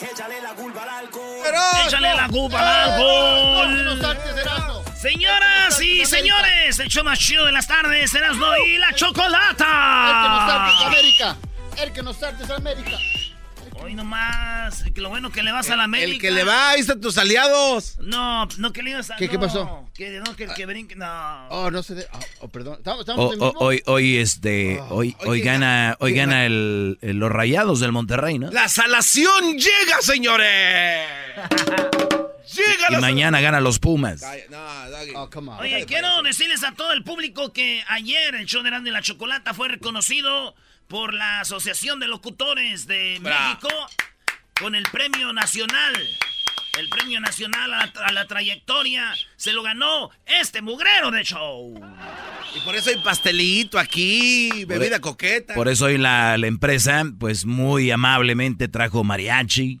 Échale la culpa al alcohol. Échale la culpa al alcohol. Señoras y señores, el show más chido de las tardes, Erasmo y la chocolata. El que nos América. El que nos saltes América. Hoy nomás, que lo bueno que le vas a la América. El que le va, ahí están tus aliados. No, no que le ibas a... ¿Qué, no, qué pasó? Que, no, que el que brinque, no. Oh, no sé de... Oh, oh, perdón. ¿Estamos, en mismo? hoy, hoy, este, Oh, hoy, oye, hoy gana, hoy gana el, el- los Rayados del Monterrey, ¿no? La salación llega, señores. llega Y mañana gana los Pumas. Oh, come on. Oye, quiero decirles a todo el público que ayer el show de y la Chocolata fue reconocido por la Asociación de Locutores de Bra. México con el Premio Nacional. El Premio Nacional a la, a la trayectoria se lo ganó este mugrero de show. Y por eso hay pastelito aquí, bebida coqueta. Por eso hoy la, la empresa, pues muy amablemente trajo mariachi,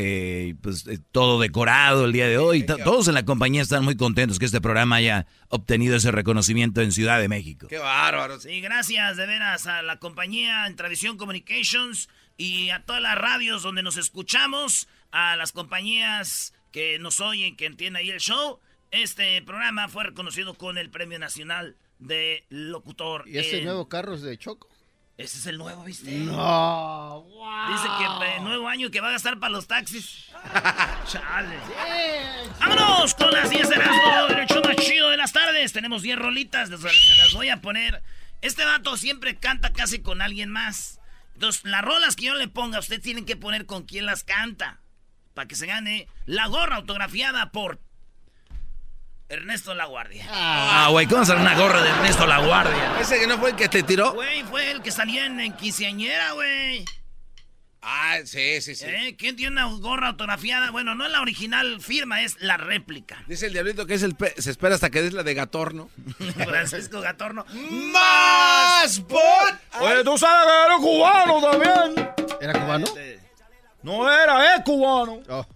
eh, pues eh, todo decorado el día de hoy. To- Todos en la compañía están muy contentos que este programa haya obtenido ese reconocimiento en Ciudad de México. Qué bárbaro. Sí, gracias de veras a la compañía en Tradición Communications y a todas las radios donde nos escuchamos, a las compañías que nos oyen, que entienden ahí el show. Este programa fue reconocido con el Premio Nacional de Locutor. ¿Y ese en- nuevo carro es de Choco? Ese es el nuevo, ¿viste? No, wow. Dice que eh, nuevo año que va a gastar para los taxis. Chale. Vámonos con las 10 de Erasmo, el show más chido de las tardes. Tenemos 10 rolitas, se las voy a poner. Este vato siempre canta casi con alguien más. Entonces, las rolas que yo le ponga, usted tienen que poner con quién las canta. Para que se gane la gorra autografiada por Ernesto La Guardia. Ah, güey, ¿cómo será una gorra de Ernesto La Guardia? Ese que no fue el que te tiró. Güey, fue el que salía en, en quinceañera, güey. Ah, sí, sí, sí. ¿Eh? ¿Quién tiene una gorra autografiada? Bueno, no es la original firma, es la réplica. Dice el diablito que es el pe- se espera hasta que des la de Gatorno. Francisco Gatorno. ¡Más bot! Oye, tú sabes que eres cubano también. ¿Era cubano? No era, es cubano. Oh.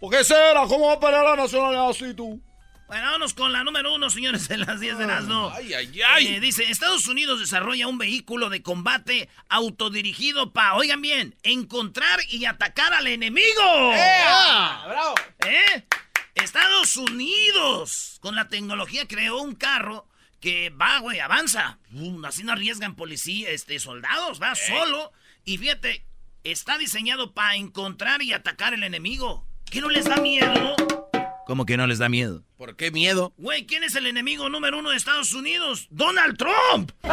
¿Por qué será? ¿Cómo va a pelear la nacionalidad así tú? Bueno, vámonos con la número uno, señores, de las 10 de Erasmo. Ay, ay, ay. Eh, dice, Estados Unidos desarrolla un vehículo de combate autodirigido para, oigan bien, encontrar y atacar al enemigo. ¡Bravo! ¿Eh? Estados Unidos, con la tecnología, creó un carro que va, güey, avanza. Mm, así no arriesgan policía, este, soldados, va solo. Y fíjate, está diseñado para encontrar y atacar el enemigo. ¿Qué no les da miedo? ¿Cómo que no les da miedo? ¿Por qué miedo? Güey, ¿quién es el enemigo número uno de Estados Unidos? ¡Donald Trump! Ya,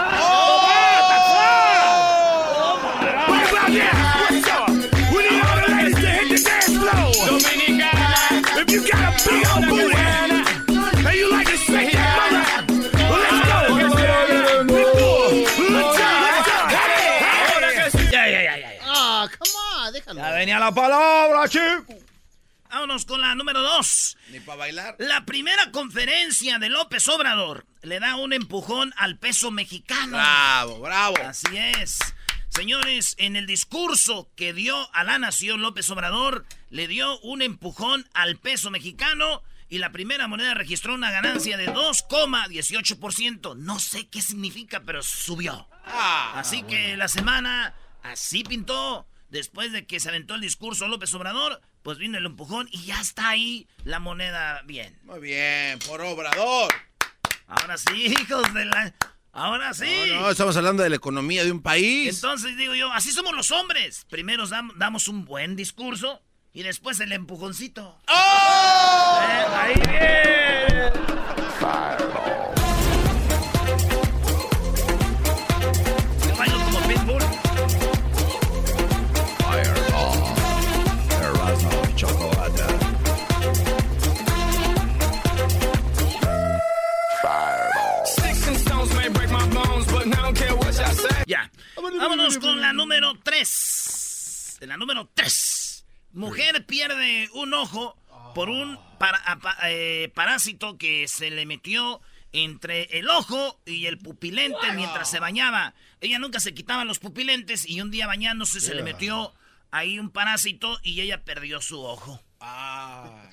come on, déjalo. Ya venía la palabra, chico. Vámonos con la número dos. Ni para bailar. La primera conferencia de López Obrador le da un empujón al peso mexicano. Bravo, bravo. Así es. Señores, en el discurso que dio a la nación López Obrador, le dio un empujón al peso mexicano y la primera moneda registró una ganancia de 2,18%. No sé qué significa, pero subió. así que la semana así pintó. Después de que se aventó el discurso López Obrador, pues vino el empujón y ya está ahí la moneda bien. Muy bien, por Obrador. Ahora sí, hijos de la... Ahora sí. No, no, estamos hablando de la economía de un país. Entonces digo yo, así somos los hombres. Primero dam- damos un buen discurso y después el empujoncito. ¡Oh! Eh, ahí bien. Vámonos con la número 3. La número 3. Mujer pierde un ojo por un para- a- pa- eh, parásito que se le metió entre el ojo y el pupilente mientras se bañaba. Ella nunca se quitaba los pupilentes y un día bañándose se le metió ahí un parásito y ella perdió su ojo. Ah,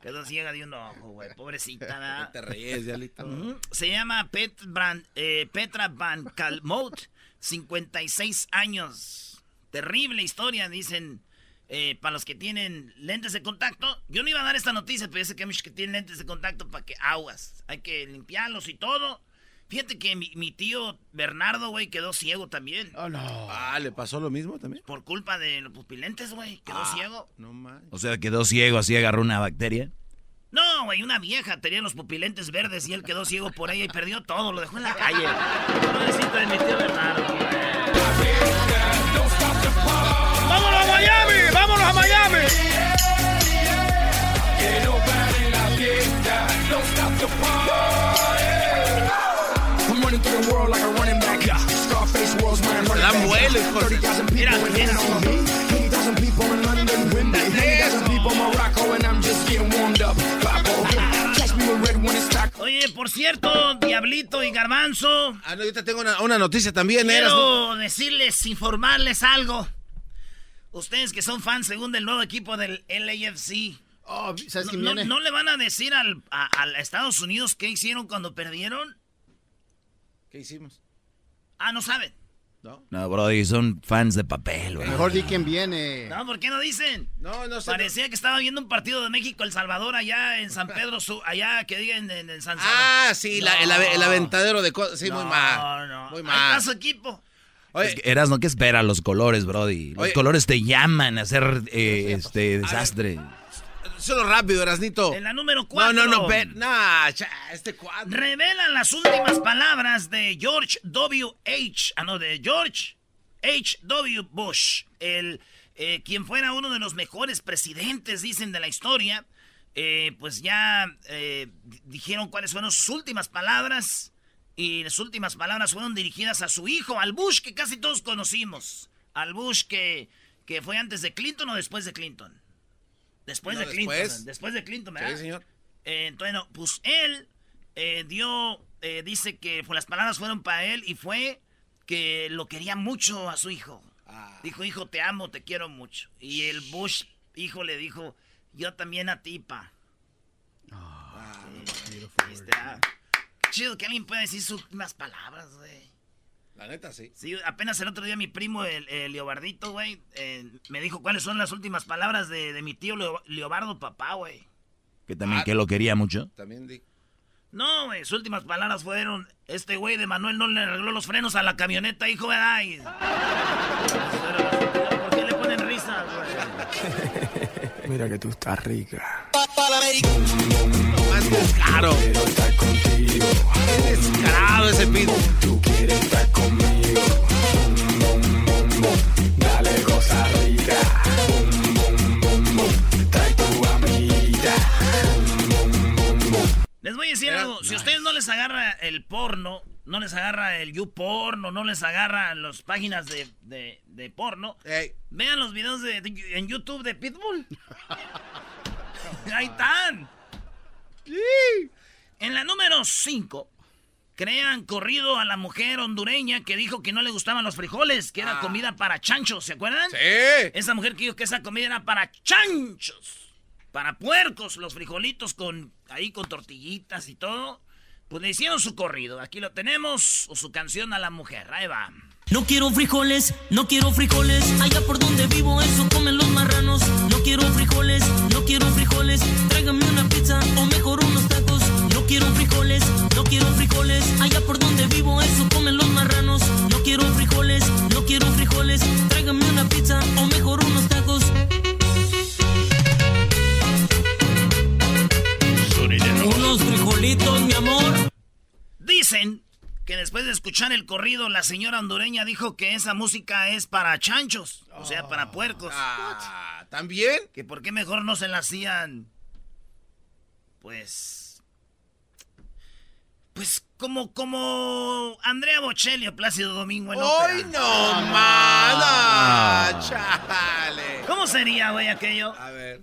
Quedó ciega de un ojo, güey. Pobrecita, te ríes, Diablito. Ujú. Se llama Pet Brand- eh, Petra Van Kalmout, 56 años. Terrible historia, dicen, eh, para los que tienen lentes de contacto. Yo no iba a dar esta noticia, pero sé que hay que tienen lentes de contacto para que aguas. Hay que limpiarlos y todo. Fíjate que mi, mi tío Bernardo, güey, quedó ciego también. Oh, no. Ah, ¿le pasó lo mismo también? Por culpa de los pupilentes, güey. Quedó Ah. ciego. No más. O sea, quedó ciego, así agarró una bacteria. Güey, una vieja tenía los pupilentes verdes y él quedó ciego por ella y perdió todo, lo dejó en la calle. Pobrecito de mi tío Bernardo. ¡Vámonos a Miami! ¡Vámonos a Miami! Te dan vuelo, hijo de- Mira, mira. Por cierto, Diablito y Garbanzo, Ah, no, yo te tengo una, una noticia también, Eras. quiero decirles, informarles algo. Ustedes que son fans según del nuevo equipo del LAFC, Oh, ¿Sabes ¿no, no- no le van a decir al, a, a Estados Unidos qué hicieron cuando perdieron? ¿Qué hicimos? Ah, no saben. ¿No? No, Brody, son fans de papel, güey. Mejor di quién viene. No, ¿por qué no dicen? No, no sé. Parecía que estaba viendo un partido de México El Salvador allá en San Pedro, Su- allá que digan en, en San Salvador. Ah, sí, la- el, ave- el aventadero de cosas. Sí, muy No, mal. no. Muy Ahí mal. está su equipo. Oye, Es que Eras, ¿no? ¿Qué espera? Los colores, Brody. Los Oye. colores te llaman a hacer eh, este desastre. Solo rápido, Erasnito. En la número No, 4. no, no, pe- nah, cha, este cuadro. Revelan las últimas palabras de George W. H. Ah, no, de George H. W. Bush. El, eh, quien fuera uno de los mejores presidentes, dicen, de la historia. Eh, pues ya eh, di- dijeron cuáles fueron sus últimas palabras. Y las últimas palabras fueron dirigidas a su hijo, al Bush que casi todos conocimos. Al Bush que, que fue antes de Clinton o después de Clinton. Después No, de Clinton. después. Después de Clinton, ¿verdad? Sí, señor. Eh, entonces, no, pues él eh, dio, eh, dice que pues, las palabras fueron para él y fue que lo quería mucho a su hijo. Dijo, hijo, te amo, te quiero mucho. Y el Bush, hijo, le dijo, yo también a ti, pa. Sí, este, ah, qué chido que alguien pueda decir sus últimas palabras, güey. La neta, sí. Sí, apenas el otro día mi primo, el, el Leobardito, güey, eh, me dijo cuáles son las últimas palabras de, de mi tío Leo- Leobardo, papá, güey. Que también Ah. que lo quería mucho. También di. No, güey, sus últimas palabras fueron, este güey de Manuel no le arregló los frenos a la camioneta, hijo, ¿verdad? Y- ¿Por qué le ponen risas, güey? Mira que tú estás rica. Descaro. Qué descarado ese pito. Tú quieres estar conmigo. Les voy a decir Era- algo, si a ustedes no les agarra el porno, no les agarra el YouPorn, o no les agarra las páginas de, de, de porno, Ey, vean los videos de, en YouTube de Pitbull. Ahí están. En la número 5, crean corrido a la mujer hondureña que dijo que no le gustaban los frijoles, que era Ah. comida para chanchos, ¿se acuerdan? Sí. Esa mujer que dijo que esa comida era para chanchos, para puercos, los frijolitos con ahí con tortillitas y todo. Pues le hicieron su corrido. Aquí lo tenemos, o su canción a la mujer. Ahí va. No quiero frijoles, no quiero frijoles. Allá por donde vivo, eso comen los marranos. No quiero frijoles, no quiero frijoles. Tráigame una pizza o mejor unos tacos. No quiero frijoles, no quiero frijoles. Allá por donde vivo, eso comen los marranos. No quiero frijoles, no quiero frijoles. Tráigame una pizza o mejor unos tacos. Mi amor. Dicen que después de escuchar el corrido, la señora hondureña dijo que esa música es para chanchos, o sea, para puercos. Ah, ¿También? Que por qué mejor no se la hacían. Pues. Pues como, como Andrea Bocelli o Plácido Domingo en ¡Ay, ópera. no, mana! ¡Chale! ¿Cómo sería, güey, aquello? A ver.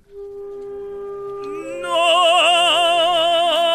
No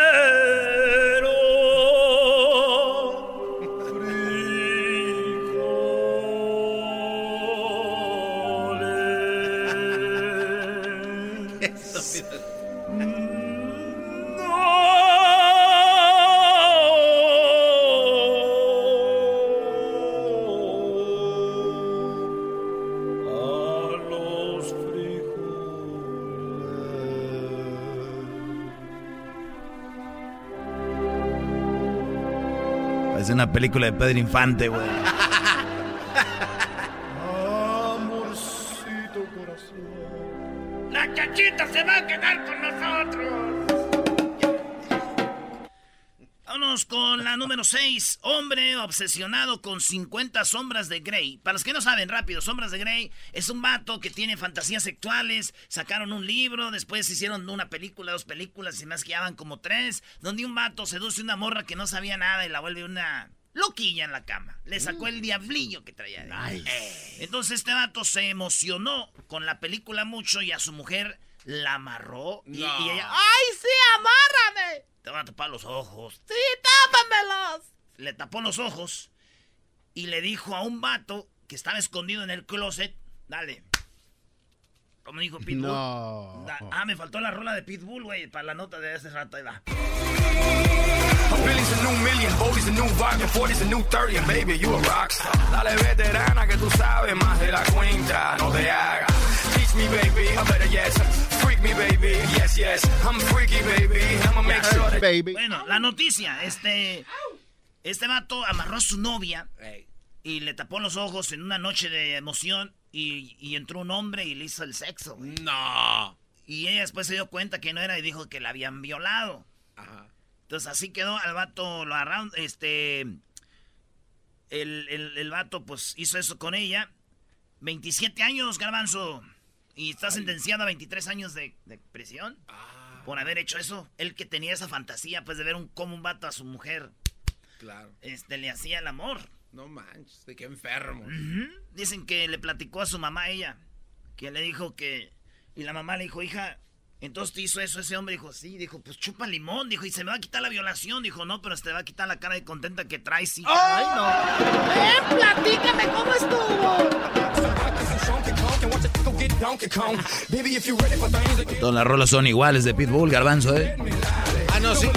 Película de Pedro Infante, güey. Amorcito corazón. La chachita se va a quedar con nosotros. Vámonos con la número 6. Hombre obsesionado con 50 sombras de Grey. Para los que no saben, rápido, Sombras de Grey es un vato que tiene fantasías sexuales. Sacaron un libro, después hicieron una película, dos películas y más que ya van como tres. Donde un vato seduce una morra que no sabía nada y la vuelve una loquilla en la cama. Le sacó el diablillo que traía. de- Eh. Entonces este vato se emocionó con la película mucho y a su mujer la amarró. Y, y ella, ¡ay, sí, amárrame! Te van a tapar los ojos. Sí, tápamelos. Le tapó los ojos y le dijo a un vato que estaba escondido en el closet, dale. Como dijo Pitbull. No. Da- ah, me faltó la rola de Pitbull, güey, para la nota de hace rato. Ahí va. Billy's a new million, Bodie's a new volume, 40's a new 30, and baby, you a rockstar. Dale veterana que tú sabes más de la cuenta, no te hagas. Teach me, baby, I better yes. Freak me, baby, yes, yes. I'm freaky, baby, I'ma make sure that... Baby. Bueno, la noticia, este... Este vato amarró a su novia y le tapó los ojos en una noche de emoción y, y entró un hombre y le hizo el sexo, güey. No. Y ella después se dio cuenta que no era y dijo que la habían violado. Ajá. Entonces así quedó, al vato lo agarraron, este... El, el, el vato pues hizo eso con ella. 27 años, garbanzo. Y está sentenciado a 23 años de, de prisión. Por haber hecho eso. Él que tenía esa fantasía pues de ver un, como un vato a su mujer Claro. este, le hacía el amor. No manches, de qué enfermo. Dicen que le platicó a su mamá ella. Que le dijo que... Y la mamá le dijo, hija, entonces te hizo eso ese hombre. Dijo, sí. Dijo, pues chupa limón. Dijo, y se me va a quitar la violación. Dijo, no, pero se te va a quitar la cara de contenta que traes. hija". Ay, no. ¡Ven, platícame cómo estuvo! Todas las rolas son iguales de Pitbull, Garbanzo, ¿eh? Ah, no, sí.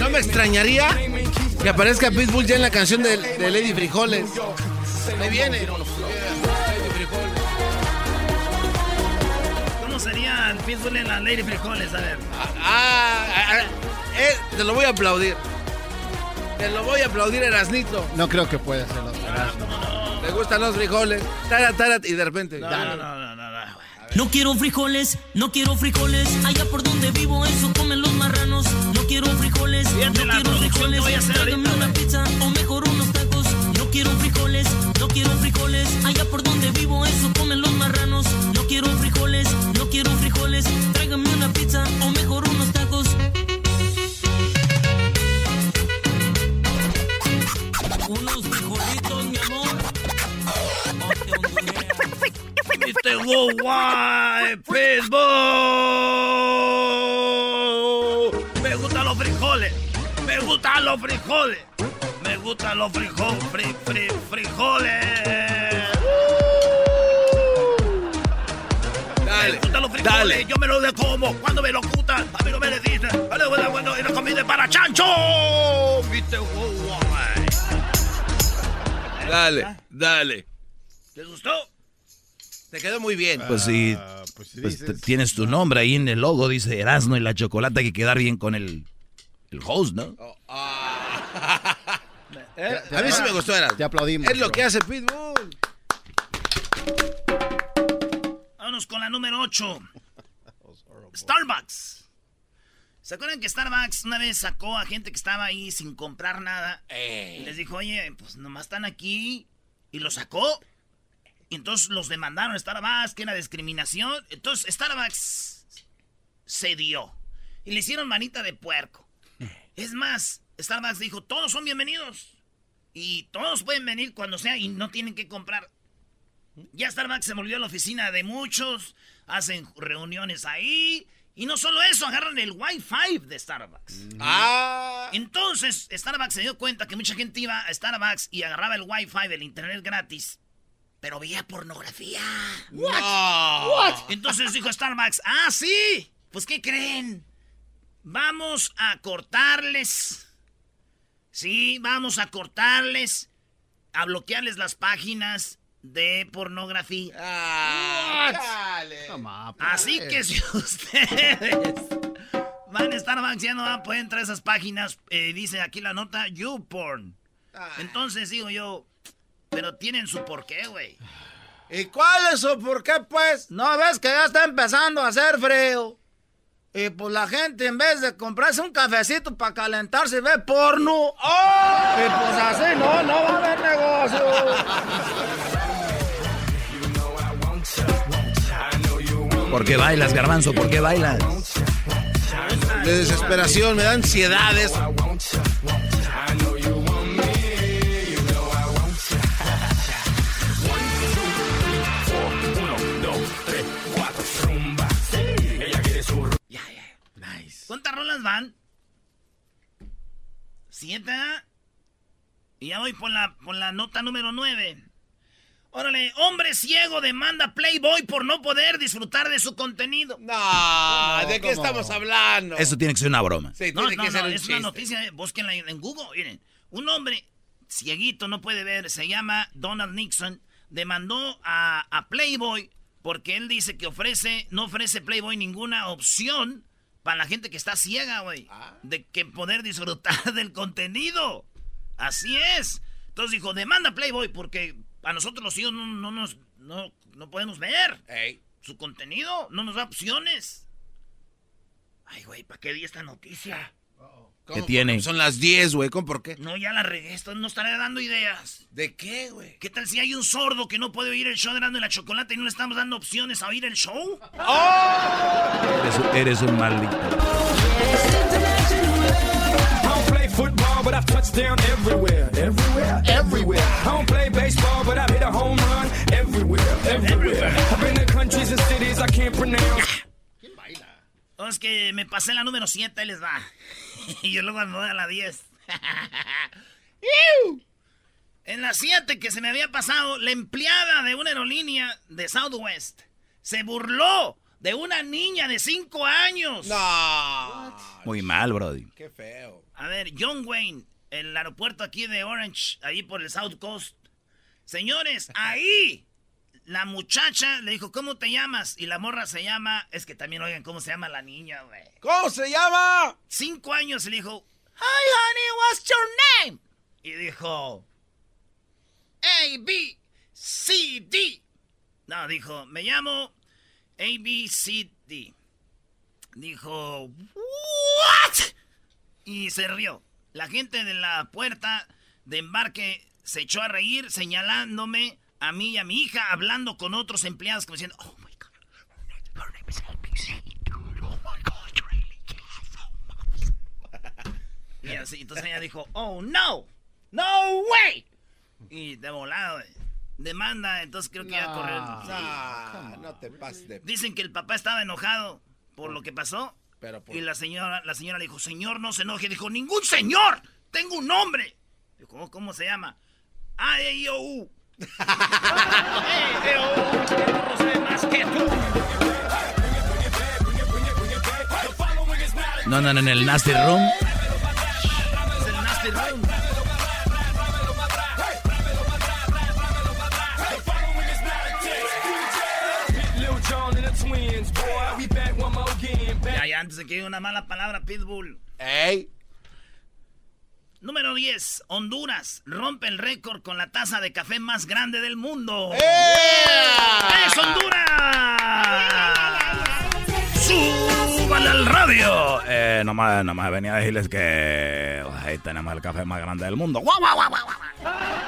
No me extrañaría que aparezca Pitbull ya en la canción de, de Lady Frijoles. Me viene. Pitbull en la Lady Frijoles? A ver. Ah, ah, ah, eh, te lo voy a aplaudir. Te lo voy a aplaudir, Erasnito. No creo que pueda hacerlo. Te gustan los frijoles. Tara, tara, y de repente. No, no, no, no, no, no. No quiero frijoles, no quiero frijoles. Allá por donde vivo, eso comen los marranos. No quiero frijoles, Fíjate no quiero frijoles. voy a hacer ahorita, una pizza o mejor unos. No quiero frijoles, no quiero frijoles. Allá por donde vivo, eso comen los marranos. No quiero frijoles, no quiero frijoles. Tráigame una pizza o mejor unos tacos. Unos frijolitos, mi amor. No. Mr. Worldwide Pitbull. Me gustan los frijoles. los frijoles. Gustan los frijoles, fri, fri, frijoles. Dale, me gustan los frijoles, dale. yo me lo de como. Cuando me lo gustan, a mí no me le dicen. Vale, bueno, bueno, y la comida para chancho. ¿Viste? Wow, wow, Dale, dale. ¿Te gustó? Te quedó muy bien. Pues sí, Ah, pues si pues dices- tienes tu nombre ahí en el logo, dice Erasmo y la chocolate, hay que quedar bien con el, el host, ¿no? A mí sí me gustó, era. Te aplaudimos. Es lo bro. que hace Pitbull. Vámonos con la número 8. Starbucks. ¿Se acuerdan que Starbucks una vez sacó a gente que estaba ahí sin comprar nada? Y les dijo, oye, pues nomás están aquí. Y lo sacó. Y entonces los demandaron a Starbucks, que era discriminación. Entonces Starbucks se dio. Y le hicieron manita de puerco. Es más, Starbucks dijo, todos son bienvenidos. Y todos pueden venir cuando sea y no tienen que comprar. Ya Starbucks se volvió a la oficina de muchos, hacen reuniones ahí. Y no solo eso, agarran el Wi-Fi de Starbucks. Ah. Entonces, Starbucks se dio cuenta que mucha gente iba a Starbucks y agarraba el Wi-Fi del internet gratis, pero veía pornografía. No. Entonces dijo Starbucks, ah, sí, pues ¿qué creen? Vamos a cortarles. Sí, vamos a cortarles, a bloquearles las páginas de pornografía. Ah, dale. Toma, pues. Así que si ustedes van a Starbucks ya no van a poder entrar a esas páginas, eh, dice aquí la nota YouPorn. Entonces digo yo, pero tienen su porqué, güey. ¿Y cuál es o por qué, pues? No ves que ya está empezando a hacer frío. Y pues la gente en vez de comprarse un cafecito para calentarse ve porno. Y pues así no, no va a haber negocio. ¿Por qué bailas, garbanzo? ¿Por qué bailas? De desesperación, me da ansiedades. Y ya voy por la, por la nota número nueve. Órale, hombre ciego demanda Playboy por no poder disfrutar de su contenido. No, ¿de qué ¿Cómo? estamos hablando? Eso tiene que ser una broma. Sí, No, tiene no, que ser no, un es una noticia, búsquenla en, Google, miren. Un hombre cieguito, no puede ver, se llama Donald Nixon, demandó a, a Playboy porque él dice que ofrece, no ofrece Playboy ninguna opción para la gente que está ciega, güey, de que poder disfrutar del contenido. Así es. Entonces dijo, demanda Playboy porque a nosotros los ciegos no, no nos, no, no podemos ver Ey. su contenido, no nos da opciones. Ay, güey, ¿para qué di esta noticia? ¿Cómo? tiene? Son las 10, güey. ¿Cómo por qué? No, ya la regué, esto no estaré dando ideas. ¿De qué, güey? ¿Qué tal si hay un sordo que no puede oír el show de y la Chocolate y no le estamos dando opciones a oír el show? Eres, eres un maldito. Football, but I've touched down everywhere. Everywhere, everywhere. I don't play baseball, but I've hit a home run everywhere, everywhere. I've been to countries and cities I can't pronounce. No, es que me pasé la número 7, ahí les va. y yo luego voy a la 10. ¡Iu! en la 7 que se me había pasado, la empleada de una aerolínea de Southwest se burló de una niña de 5 años. No. Muy mal, Brody. Qué feo. A ver, John Wayne, el aeropuerto aquí de Orange, ahí por el South Coast. Señores, ahí la muchacha le dijo, ¿cómo te llamas? Y la morra se llama, es que también oigan cómo se llama la niña, güey. ¿Cómo se llama? Cinco años y le dijo, Hi honey, what's your name? Y dijo, A, B, C, D. No, dijo, me llamo A, B, C, D. Dijo, ¿what? Y se rió. La gente de la puerta de embarque se echó a reír señalándome a mí y a mi hija, hablando con otros empleados como diciendo, oh my God, your name is ABC, dude. Oh my God, really yes, oh my-" Y así, entonces ella dijo, oh no, no way. Y de volado, demanda, entonces creo que iba a correr. Ah, no te pases de... Dicen que el papá estaba enojado por lo que pasó. Pero por... Y la señora, la señora le dijo, señor, no se enoje. Dijo, ningún señor tengo un nombre. Dijo, "Oh, ¿cómo se llama? A, E, I, O, U. E, O, U, el burro sabe más que tú. No, no, no, en el Nasty Room. Que diga una mala palabra, Pitbull. ¡Ey! Número 10. Honduras rompe el récord con la taza de café más grande del mundo. ¡Eh! ¡Es Honduras! ¡Súbale al radio! Eh, nomás, nomás venía a decirles que ahí tenemos el café más grande del mundo. ¡Guau, guau, guau, guau, guau!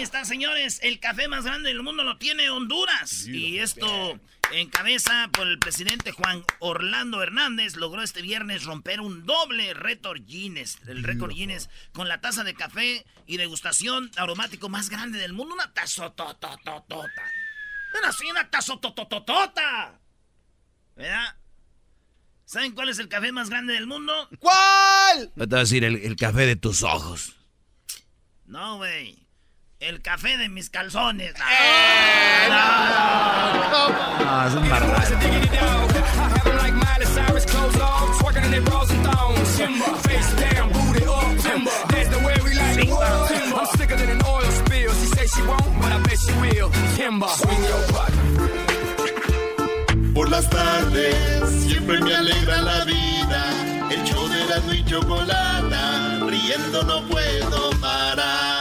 Ahí está, señores. El café más grande del mundo lo tiene Honduras. Y esto encabeza por el presidente Juan Orlando Hernández. Logró este viernes romper un doble récord Guinness. El récord Guinness con la taza de café y degustación aromático más grande del mundo. Una tazototototota. Una así, una tazotototota. ¿Verdad? ¿Saben cuál es el café más grande del mundo? ¿Cuál? Te voy a decir el, el café de tus ojos. No, güey. El café de mis calzones. Ah, es un barbaro. Por las tardes siempre me alegra la vida. El show de la y chocolata, riendo no puedo parar.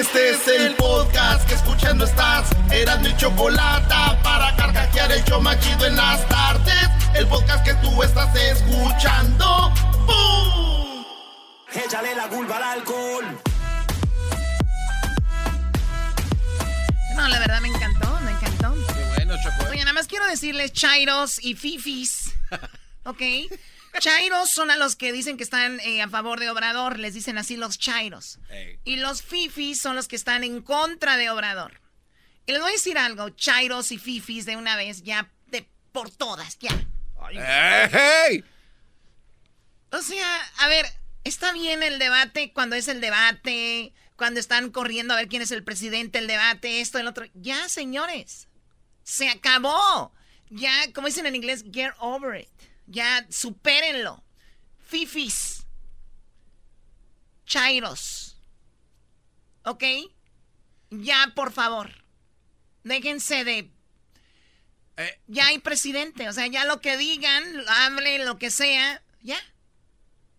Este es el podcast que escuchando estás. Eran mi chocolata para carcajear el show machido en las tardes. El podcast que tú estás escuchando. ¡Bum! Échale la culpa al alcohol. No, la verdad me encantó, me encantó. Qué bueno, Choco. Oye, nada más quiero decirles chairos y fifis. ¿Ok? Chairos son a los que dicen que están eh, a favor de Obrador. Les dicen así los chairos. Y los fifis son los que están en contra de Obrador. Y les voy a decir algo, chairos y fifis de una vez, ya de por todas, ya. ¡Ey! O sea, a ver, está bien el debate cuando es el debate, cuando están corriendo a ver quién es el presidente, el debate, esto, el otro. Ya, señores, se acabó. Ya, como dicen en inglés, get over it. Ya, supérenlo. Fifis. Chairos. ¿Ok? Ya, por favor. Déjense de... Eh. Ya hay presidente, o sea, ya lo que digan, hablen, lo que sea, ya.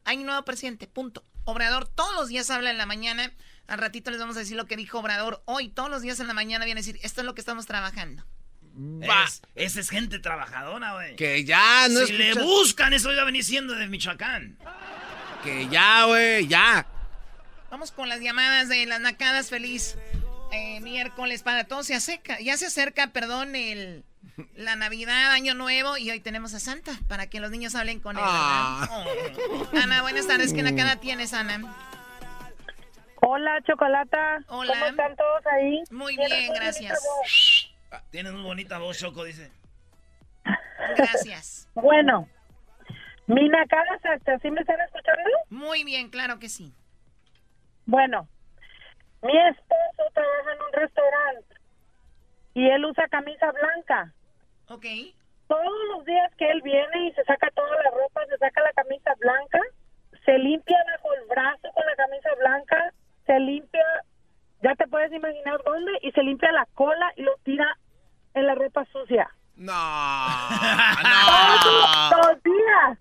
Hay un nuevo presidente, punto. Obrador todos los días habla en la mañana. Al ratito les vamos a decir lo que dijo Obrador hoy. Todos los días en la mañana viene a decir, esto es lo que estamos trabajando. Va. Es- esa es gente trabajadora, güey. Que ya, no si le buscan, eso iba a venir siendo de Michoacán. Que ya, güey, ya. Vamos con las llamadas de las nacadas feliz. eh, miércoles para todos se acerca, ya se acerca, perdón, el la Navidad, Año Nuevo y hoy tenemos a Santa para que los niños hablen con él. Ah. Oh. Ana, buenas tardes. ¿Qué nacada tienes, Ana? Hola, Chocolata. Hola. ¿Cómo están todos ahí? Muy bien, gracias. Tienes muy bonita voz, Choco, dice. Gracias. Bueno, mi nacada hasta ¿sí me están escuchando? Muy bien, claro que sí. Bueno, mi esposo trabaja en un restaurante y él usa camisa blanca. Ok. Todos los días que él viene y se saca toda la ropa, se saca la camisa blanca, se limpia bajo el brazo con la camisa blanca, se limpia, ya te puedes imaginar dónde, y se limpia la cola y lo tira en la ropa sucia. No, Todos no. los días.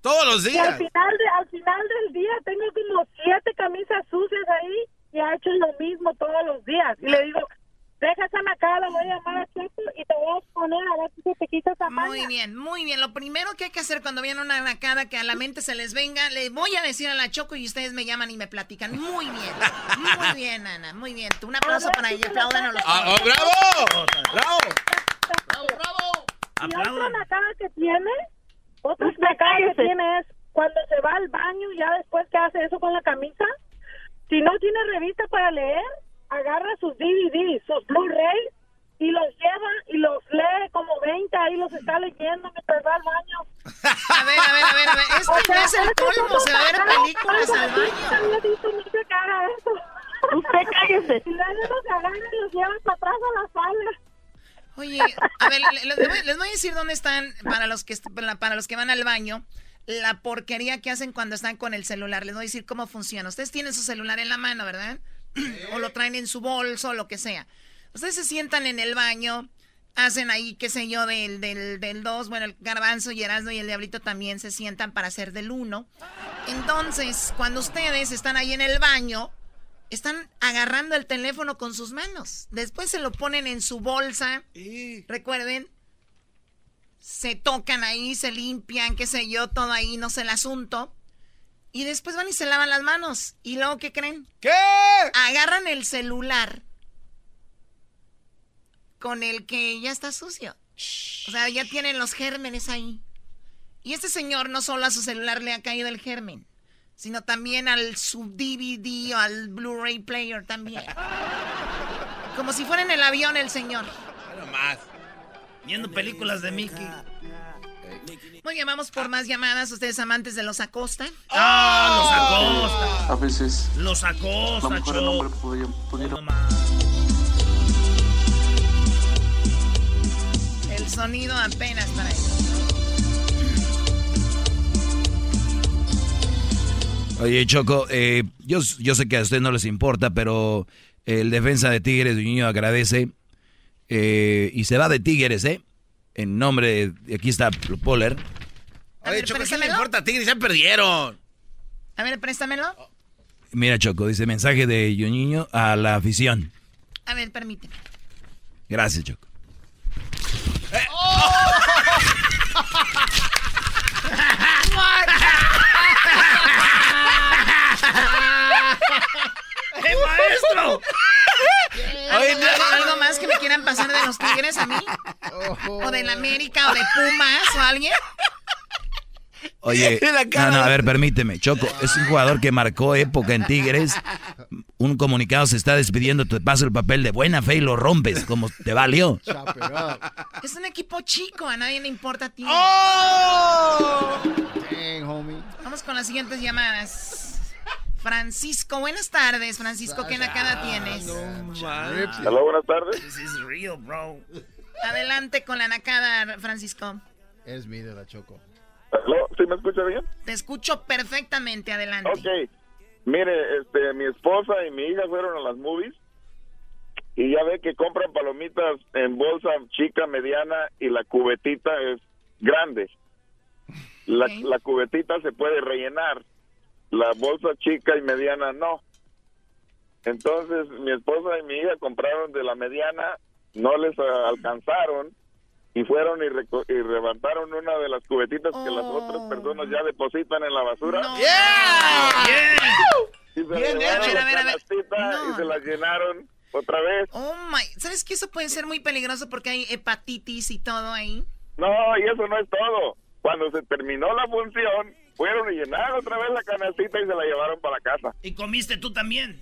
Todos los Y al días. final, de, al final del día tengo como siete camisas sucias ahí y ha hecho lo mismo todos los días. Y le digo, deja esa nacada, la voy a llamar a Checo y te voy a poner a ver si se te quita esa maña. Muy bien, muy bien. Lo primero que hay que hacer cuando viene una nacada que a la mente se les venga, le voy a decir a la Choco y ustedes me llaman y me platican. Muy bien, muy bien, Ana, muy bien. Un aplauso para ella, apláudanos los Ah, oh, ¡Bravo! ¡Bravo! ¡Bravo, bravo! Y otra Aplaudan. nacada que tiene, otra nacada que tiene es cuando se va al baño, ya después que hace eso con la camisa, si no tiene revista para leer, agarra sus DVDs, sus Blu-rays y los lleva y los lee como 20, ahí los está leyendo mientras va al baño. A ver, a ver, a ver, a ver. Esto ya es el colmo. Se va a ver películas al baño. Usted cállese. Y luego los agarran y los llevan para atrás a la sala. Oye, a ver, le- les voy, les voy a decir dónde están, para los, que, para los que van al baño, la porquería que hacen cuando están con el celular. Les voy a decir cómo funciona. Ustedes tienen su celular en la mano, ¿verdad? o lo traen en su bolso, o lo que sea. Ustedes se sientan en el baño, hacen ahí, qué sé yo, del 2, del, del dos, bueno, el garbanzo y Erasmo y el diablito también se sientan para hacer del 1. Entonces, cuando ustedes están ahí en el baño, están agarrando el teléfono con sus manos. Después se lo ponen en su bolsa. Recuerden, se tocan ahí, se limpian, qué sé yo, todo ahí, no sé el asunto. Y después van y se lavan las manos. ¿Y luego qué creen? ¿Qué? Agarran el celular con el que ya está sucio. O sea, ya tienen los gérmenes ahí. Y este señor no solo a su celular le ha caído el germen, sino también al su DVD o al Blu-ray player también. Como si fuera en el avión el señor. No más. Viendo películas de Mickey. Muy bien, vamos por más llamadas. Ustedes amantes de los Acosta. Ah, los acosta. A veces Los acosta, mujer el Choc. hombre pudiera, pudiera El sonido apenas para ellos. Oye, Choco, eh, yo, yo sé que a ustedes no les importa, pero el defensa de Tigres, niño agradece. eh, y se va de Tigres, ¿eh? En nombre de... Aquí está Poller. Oye, Choco, ¿qué le importa a Tigres? Ya perdieron. A ver, préstamelo. Mira, Choco, dice mensaje de Niño a la afición. A ver, permíteme. Gracias, Choco. ¡Eh, maestro! ¿Algo, algo más que me quieran pasar de los Tigres a mí? ¿O del América o de Pumas o alguien? Oye, no, no, a ver, permíteme. Choco, es un jugador que marcó época en Tigres. Un comunicado se está despidiendo, te paso el papel de buena fe y lo rompes, como te valió. Es un equipo chico, a nadie le importa a ti. Vamos con las siguientes llamadas. Francisco, buenas tardes, Francisco. ¿Qué nacada tienes? Hola, buenas tardes. This is real, bro. Adelante con la nacada, Francisco. Es mi de la Choco. ¿Aló? ¿Sí me escucha bien? Te escucho perfectamente, adelante. Ok. Mire, este, mi esposa y mi hija fueron a las movies y ya ve que compran palomitas en bolsa chica, mediana y la cubetita es grande. La, la cubetita se puede rellenar, la bolsa chica y mediana no. Entonces mi esposa y mi hija compraron de la mediana, no les alcanzaron y fueron y, reco- y levantaron una de las cubetitas que las otras personas ya depositan en la basura. Y se Bien llevaron hecho. la A ver, a ver, canastita y se la llenaron otra vez. Oh my, ¿sabes que eso puede ser muy peligroso porque hay hepatitis y todo ahí? No, y eso no es todo. Cuando se terminó la función, fueron y llenaron otra vez la canastita y se la llevaron para la casa. ¿Y comiste tú también?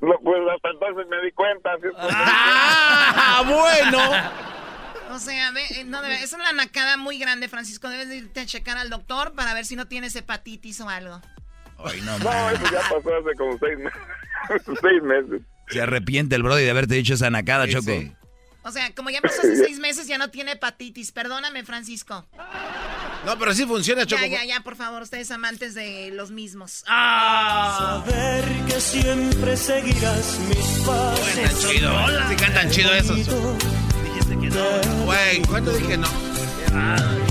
No, pues hasta entonces me di cuenta. ¡Ah, bueno! O sea, ve, eh, no, debe- es una nacada muy grande, Francisco. Debes de irte a checar al doctor para ver si no tienes hepatitis o algo. Ay, no, No, eso ya pasó hace como seis meses. seis meses. Se arrepiente el Brody de haberte dicho esa nacada, Choco. O sea, como ya pasó hace seis meses, ya no tiene hepatitis. Perdóname, Francisco. No, pero sí funciona, Choco. Ya, ya, ya, por favor, ustedes amantes de los mismos. Saber que siempre seguirás mis pasos. Tan chido. Sí cantan chido esos. Güey, ¿cuándo dije no?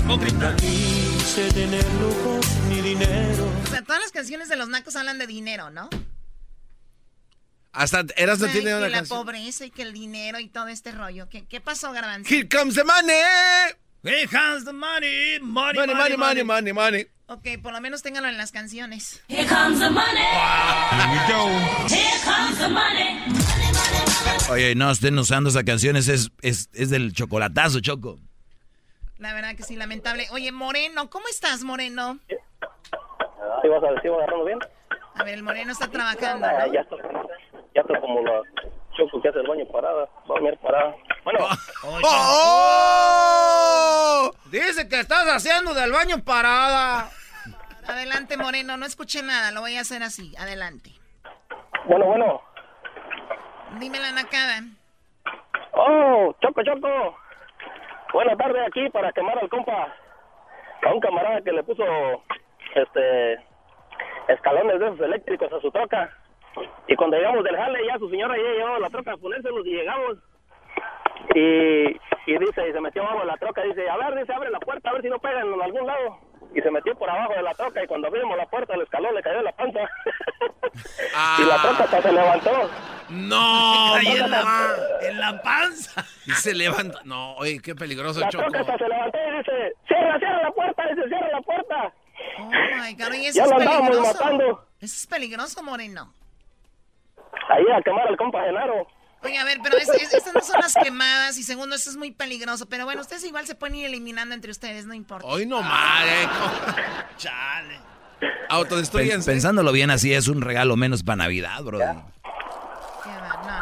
Nunca quise tener lujos ni dinero. O sea, todas las canciones de los nacos hablan de dinero, ¿no? Hasta Eras no tiene que una la canción. pobreza y que el dinero y todo este rollo. ¿Qué, qué pasó, Garbanzo? Here comes the money. Here comes the money, money, Money, money, money, money, money. Ok, por lo menos ténganlo en las canciones. Here comes the money. Here comes the money. Oye, no estén usando esa canción, ese es, es, es del chocolatazo, Choco. La verdad que sí, lamentable. Oye, Moreno, ¿cómo estás, Moreno? ¿Sí vas a decir, agarrarlo bien? A ver, el Moreno está trabajando, Ah, ¿no? ya está, ya está como la choco que hace el baño parada. Va a mirar parada. Bueno. ¡Oh! This dice que estás haciendo del baño parada. Adelante, Moreno, no escuché nada, lo voy a hacer así. Adelante. Bueno, bueno. Dime la nacada. Oh, Choco, Choco. Buenas tardes aquí para quemar al compa. A un camarada que le puso este escalones de esos eléctricos a su troca. Y cuando llegamos del jale, ya su señora ya llevaba la troca a ponérselos y llegamos. Y, y dice, y se metió abajo de la troca, dice, a ver, dice, abre la puerta, a ver si no pegan en algún lado. Y se metió por abajo de la troca y cuando abrimos la puerta, el escalón le cayó en la panza. y la troca hasta se levantó. No, Ahí en la, en la panza. Y se levanta. No, oye, qué peligroso, La Choco. troca hasta se levantó y dice, cierra, cierra la puerta, dice, cierra la puerta. Oh my God, oye, eso Ya es lo andábamos peligroso. matando. Eso es peligroso, Moreno. Ahí a quemar al compa Genaro. Oye, a ver, pero es- es- estas no son las quemadas y segundo, esto es muy peligroso. Pero bueno, ustedes igual se pueden ir eliminando entre ustedes, no importa. Hoy no más, eh. Chale. Autodestruyense. Pen- pensándolo bien así, es un regalo menos para Navidad, bro. No,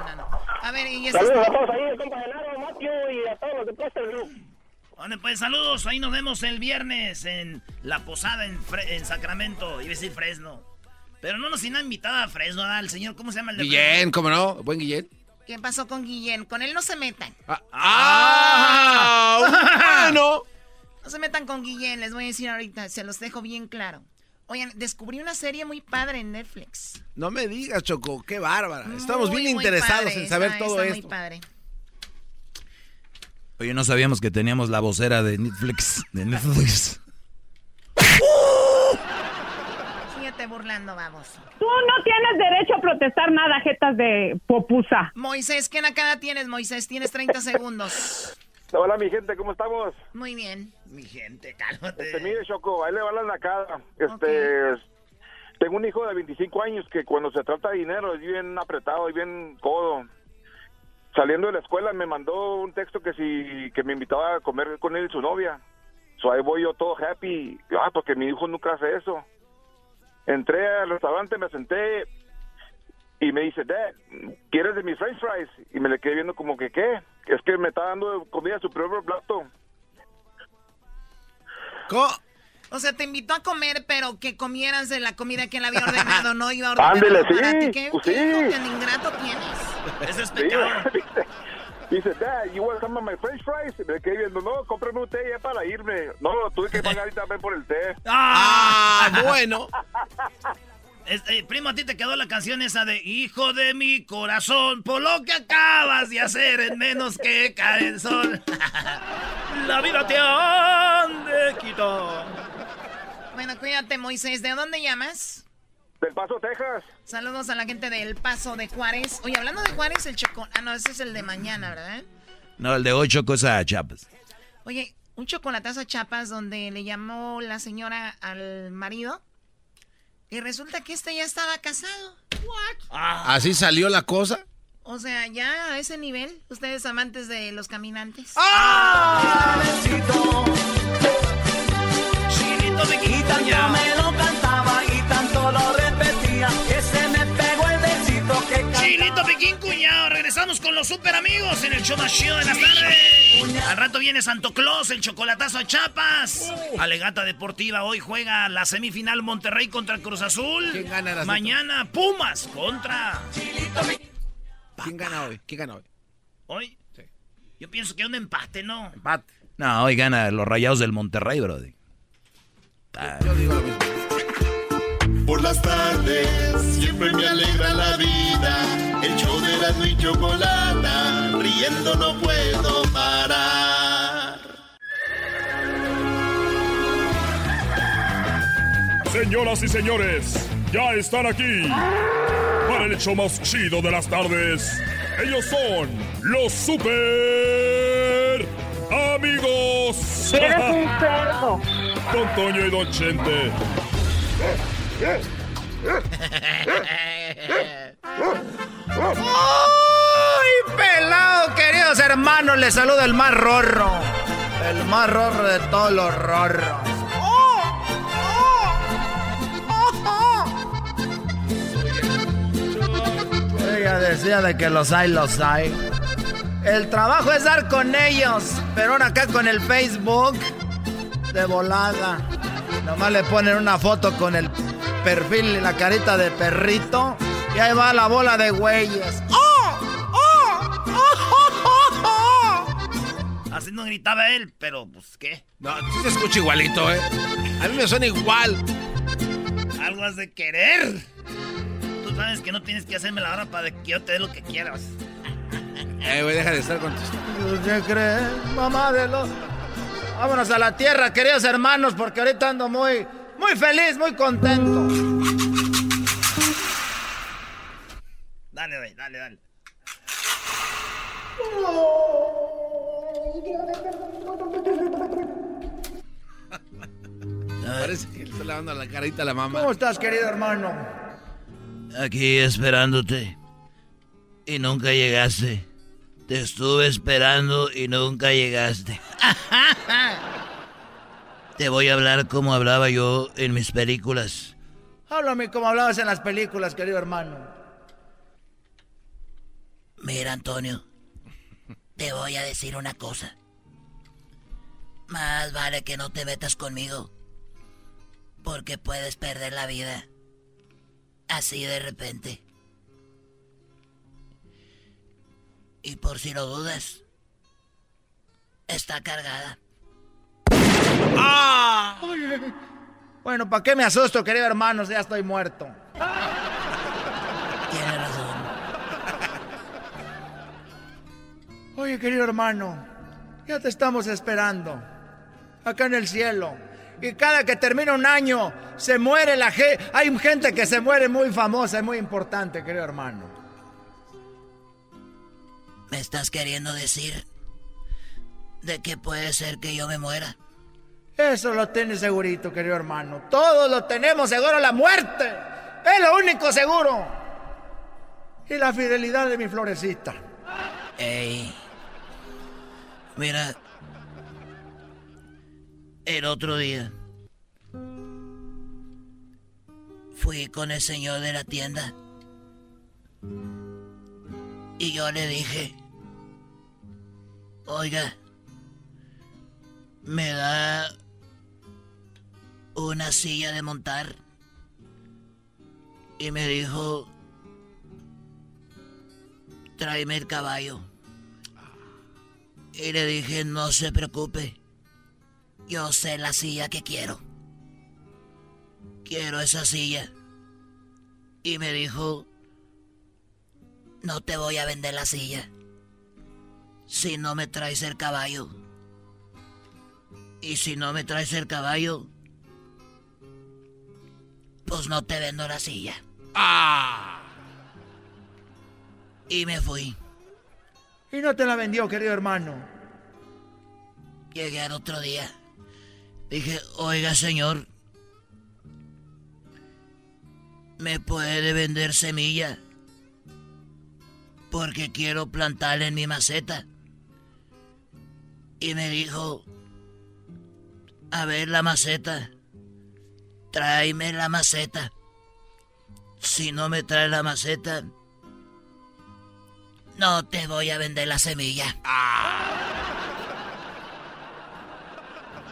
no, no. A ver, y esto Saludos a todos ahí, el compa Genaro, Matthew y a todos los de Plaster Group. Bueno, pues saludos. Ahí nos vemos el viernes en la posada en, Fre- en Sacramento. Iba a decir Fresno. Pero no nos han invitado a Fresno. El señor, ¿cómo se llama el de Guillén, ¿cómo no? Buen Guillén. ¿Qué pasó con Guillén? Con él no se metan. ¡Ah! bueno. No se metan con Guillén, les voy a decir ahorita, se los dejo bien claro. Oigan, descubrí una serie muy padre en Netflix. No me digas, Choco, qué bárbara. Estamos Muy, bien muy interesados padre, en saber está- todo está esto. muy padre. Oye, no sabíamos que teníamos la vocera de Netflix. De Netflix. Burlando, vamos. Tú no tienes derecho a protestar nada, jetas de popusa. Moisés, ¿qué nacada tienes, Moisés? Tienes 30 segundos. Hola, mi gente, ¿cómo estamos? Muy bien. Mi gente, cálmate. Este, mire, Choco, ahí le va la nacada. Este, tengo un hijo de 25 años que cuando se trata de dinero es bien apretado y bien codo. Saliendo de la escuela me mandó un texto que si que me invitaba a comer con él y su novia. So ahí voy yo todo happy. Ah, porque mi hijo nunca hace eso. Entré al restaurante, me senté y me dice, Dad, ¿quieres de mis french fries? Y me le quedé viendo como que, ¿qué? Es que me está dando comida a su propio plato. O sea, te invitó a comer, pero que comieras de la comida que él había ordenado, no iba a ordenar Ándele, sí, ti. ¿Qué, pues qué sí. hijo tan ingrato tienes? Ese es Sí, dice, dice, Dad, you want some of my french fries? Y me quedé viendo, no, cómprame un té ya para irme. No, tuve que pagar ahorita también por el té. Ah, bueno. Este, primo, a ti te quedó la canción esa de Hijo de mi corazón, por lo que acabas de hacer en menos que cae el sol. la vida te han de quitar. Bueno, cuídate, Moisés. ¿De dónde llamas? Del Paso, Texas. Saludos a la gente del Paso de Juárez. Oye, hablando de Juárez, el chocón. Ah, no, ese es el de mañana, ¿verdad? No, el de ocho cosas chapas. Oye, un chocolatazo a Chapas donde le llamó la señora al marido. Y resulta que este ya estaba casado. What? Así salió la cosa. O sea, ya a ese nivel, ustedes amantes de los caminantes. Chilito me Y tanto me lo cantaba y tanto lo repetía que se me pegó el besito que. Chilito Piquín Cuñado, regresamos con los super amigos en el show más chido de las tardes. Al rato viene Santo Claus, el chocolatazo a Chapas. Alegata Deportiva, hoy juega la semifinal Monterrey contra Cruz Azul. ¿Quién gana, Erasmo? Mañana Pumas contra... ¿Quién gana hoy? ¿Quién gana hoy? Hoy. Yo pienso que un empate, ¿no? Empate. No, hoy gana los rayados del Monterrey, brody. Ah, Por las tardes siempre me alegra la vida. El show de la y chocolata, riendo no puedo parar. Señoras y señores, ya están aquí para el hecho más chido de las tardes. Ellos son los super amigos. Eres un cerdo. Don Toño y Don Chente. ¡Ay, pelado, queridos hermanos! Les saluda el más rorro. El más rorro de todos los rorros. Ella decía de que los hay, los hay. El trabajo es dar con ellos, pero ahora acá con el Facebook de volada. Nomás le ponen una foto con el perfil y la carita de perrito. Y ahí va la bola de güeyes. ¡Oh! ¡Oh! ¡Oh! ¡Oh! Así no gritaba él, pero pues qué. No, se escucha igualito, ¿eh? A mí me suena igual. Algo has de querer. Tú sabes que no tienes que hacerme la hora para que yo te dé lo que quieras. Eh, güey, deja de estar con tus... ¿Qué crees, mamá de los... Vámonos a la tierra, queridos hermanos, porque ahorita ando muy, muy feliz, muy contento. Dale, güey, dale, dale. Parece que le está lavando la carita a la mamá. ¿Cómo estás, querido hermano? Aquí esperándote. Y nunca llegaste. Te estuve esperando y nunca llegaste. Te voy a hablar como hablaba yo en mis películas. Háblame como hablabas en las películas, querido hermano. Mira, Antonio, te voy a decir una cosa. Más vale que no te metas conmigo, porque puedes perder la vida así de repente. Y por si lo dudas, está cargada. ¡Ah! Bueno, ¿para qué me asusto, querido hermano? Ya estoy muerto. Tienes razón. Oye, querido hermano, ya te estamos esperando. Acá en el cielo. Y cada que termina un año, se muere la gente. Hay gente que se muere muy famosa y muy importante, querido hermano. ¿Me estás queriendo decir de que puede ser que yo me muera? Eso lo tienes segurito, querido hermano. Todos lo tenemos seguro, la muerte. Es lo único seguro. Y la fidelidad de mi florecita. Ey. Mira. El otro día. Fui con el señor de la tienda. Y yo le dije. Oiga. Me da una silla de montar. Y me dijo, tráeme el caballo. Y le dije, no se preocupe. Yo sé la silla que quiero. Quiero esa silla. Y me dijo, no te voy a vender la silla. Si no me traes el caballo. Y si no me traes el caballo, pues no te vendo la silla. ¡Ah! Y me fui. Y no te la vendió, querido hermano. Llegué al otro día. Dije, oiga señor, ¿me puede vender semilla? Porque quiero plantarla en mi maceta. Y me dijo, a ver la maceta. Tráeme la maceta. Si no me trae la maceta, no te voy a vender la semilla.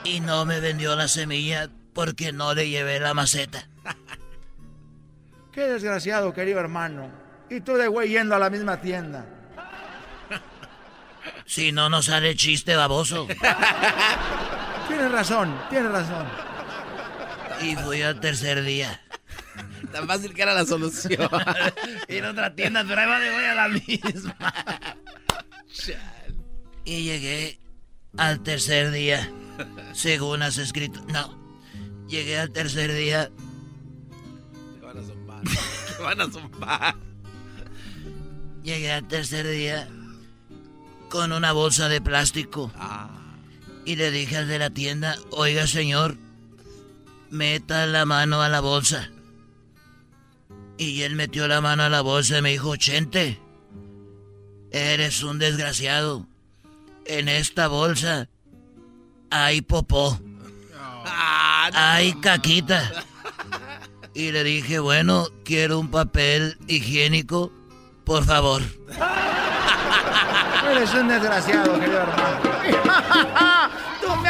Y no me vendió la semilla porque no le llevé la maceta. Qué desgraciado, querido hermano. Y tú de güey yendo a la misma tienda. Si no nos sale chiste baboso. Tienes razón, tienes razón. Y fui al tercer día. Tan fácil que era la solución. Ir a otra tienda, pero ahí va de voy a la misma. Y llegué al tercer día, según has escrito. No, llegué al tercer día. Te van a zumbar. Te van a zumbar. Llegué al tercer día con una bolsa de plástico. Ah. Y le dije al de la tienda, oiga señor, meta la mano a la bolsa. Y él metió la mano a la bolsa y me dijo, Chente, eres un desgraciado. En esta bolsa hay popó. Hay caquita. Y le dije, bueno, quiero un papel higiénico, por favor. Eres un desgraciado, querido hermano.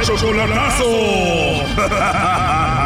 ¡El chocolatazo!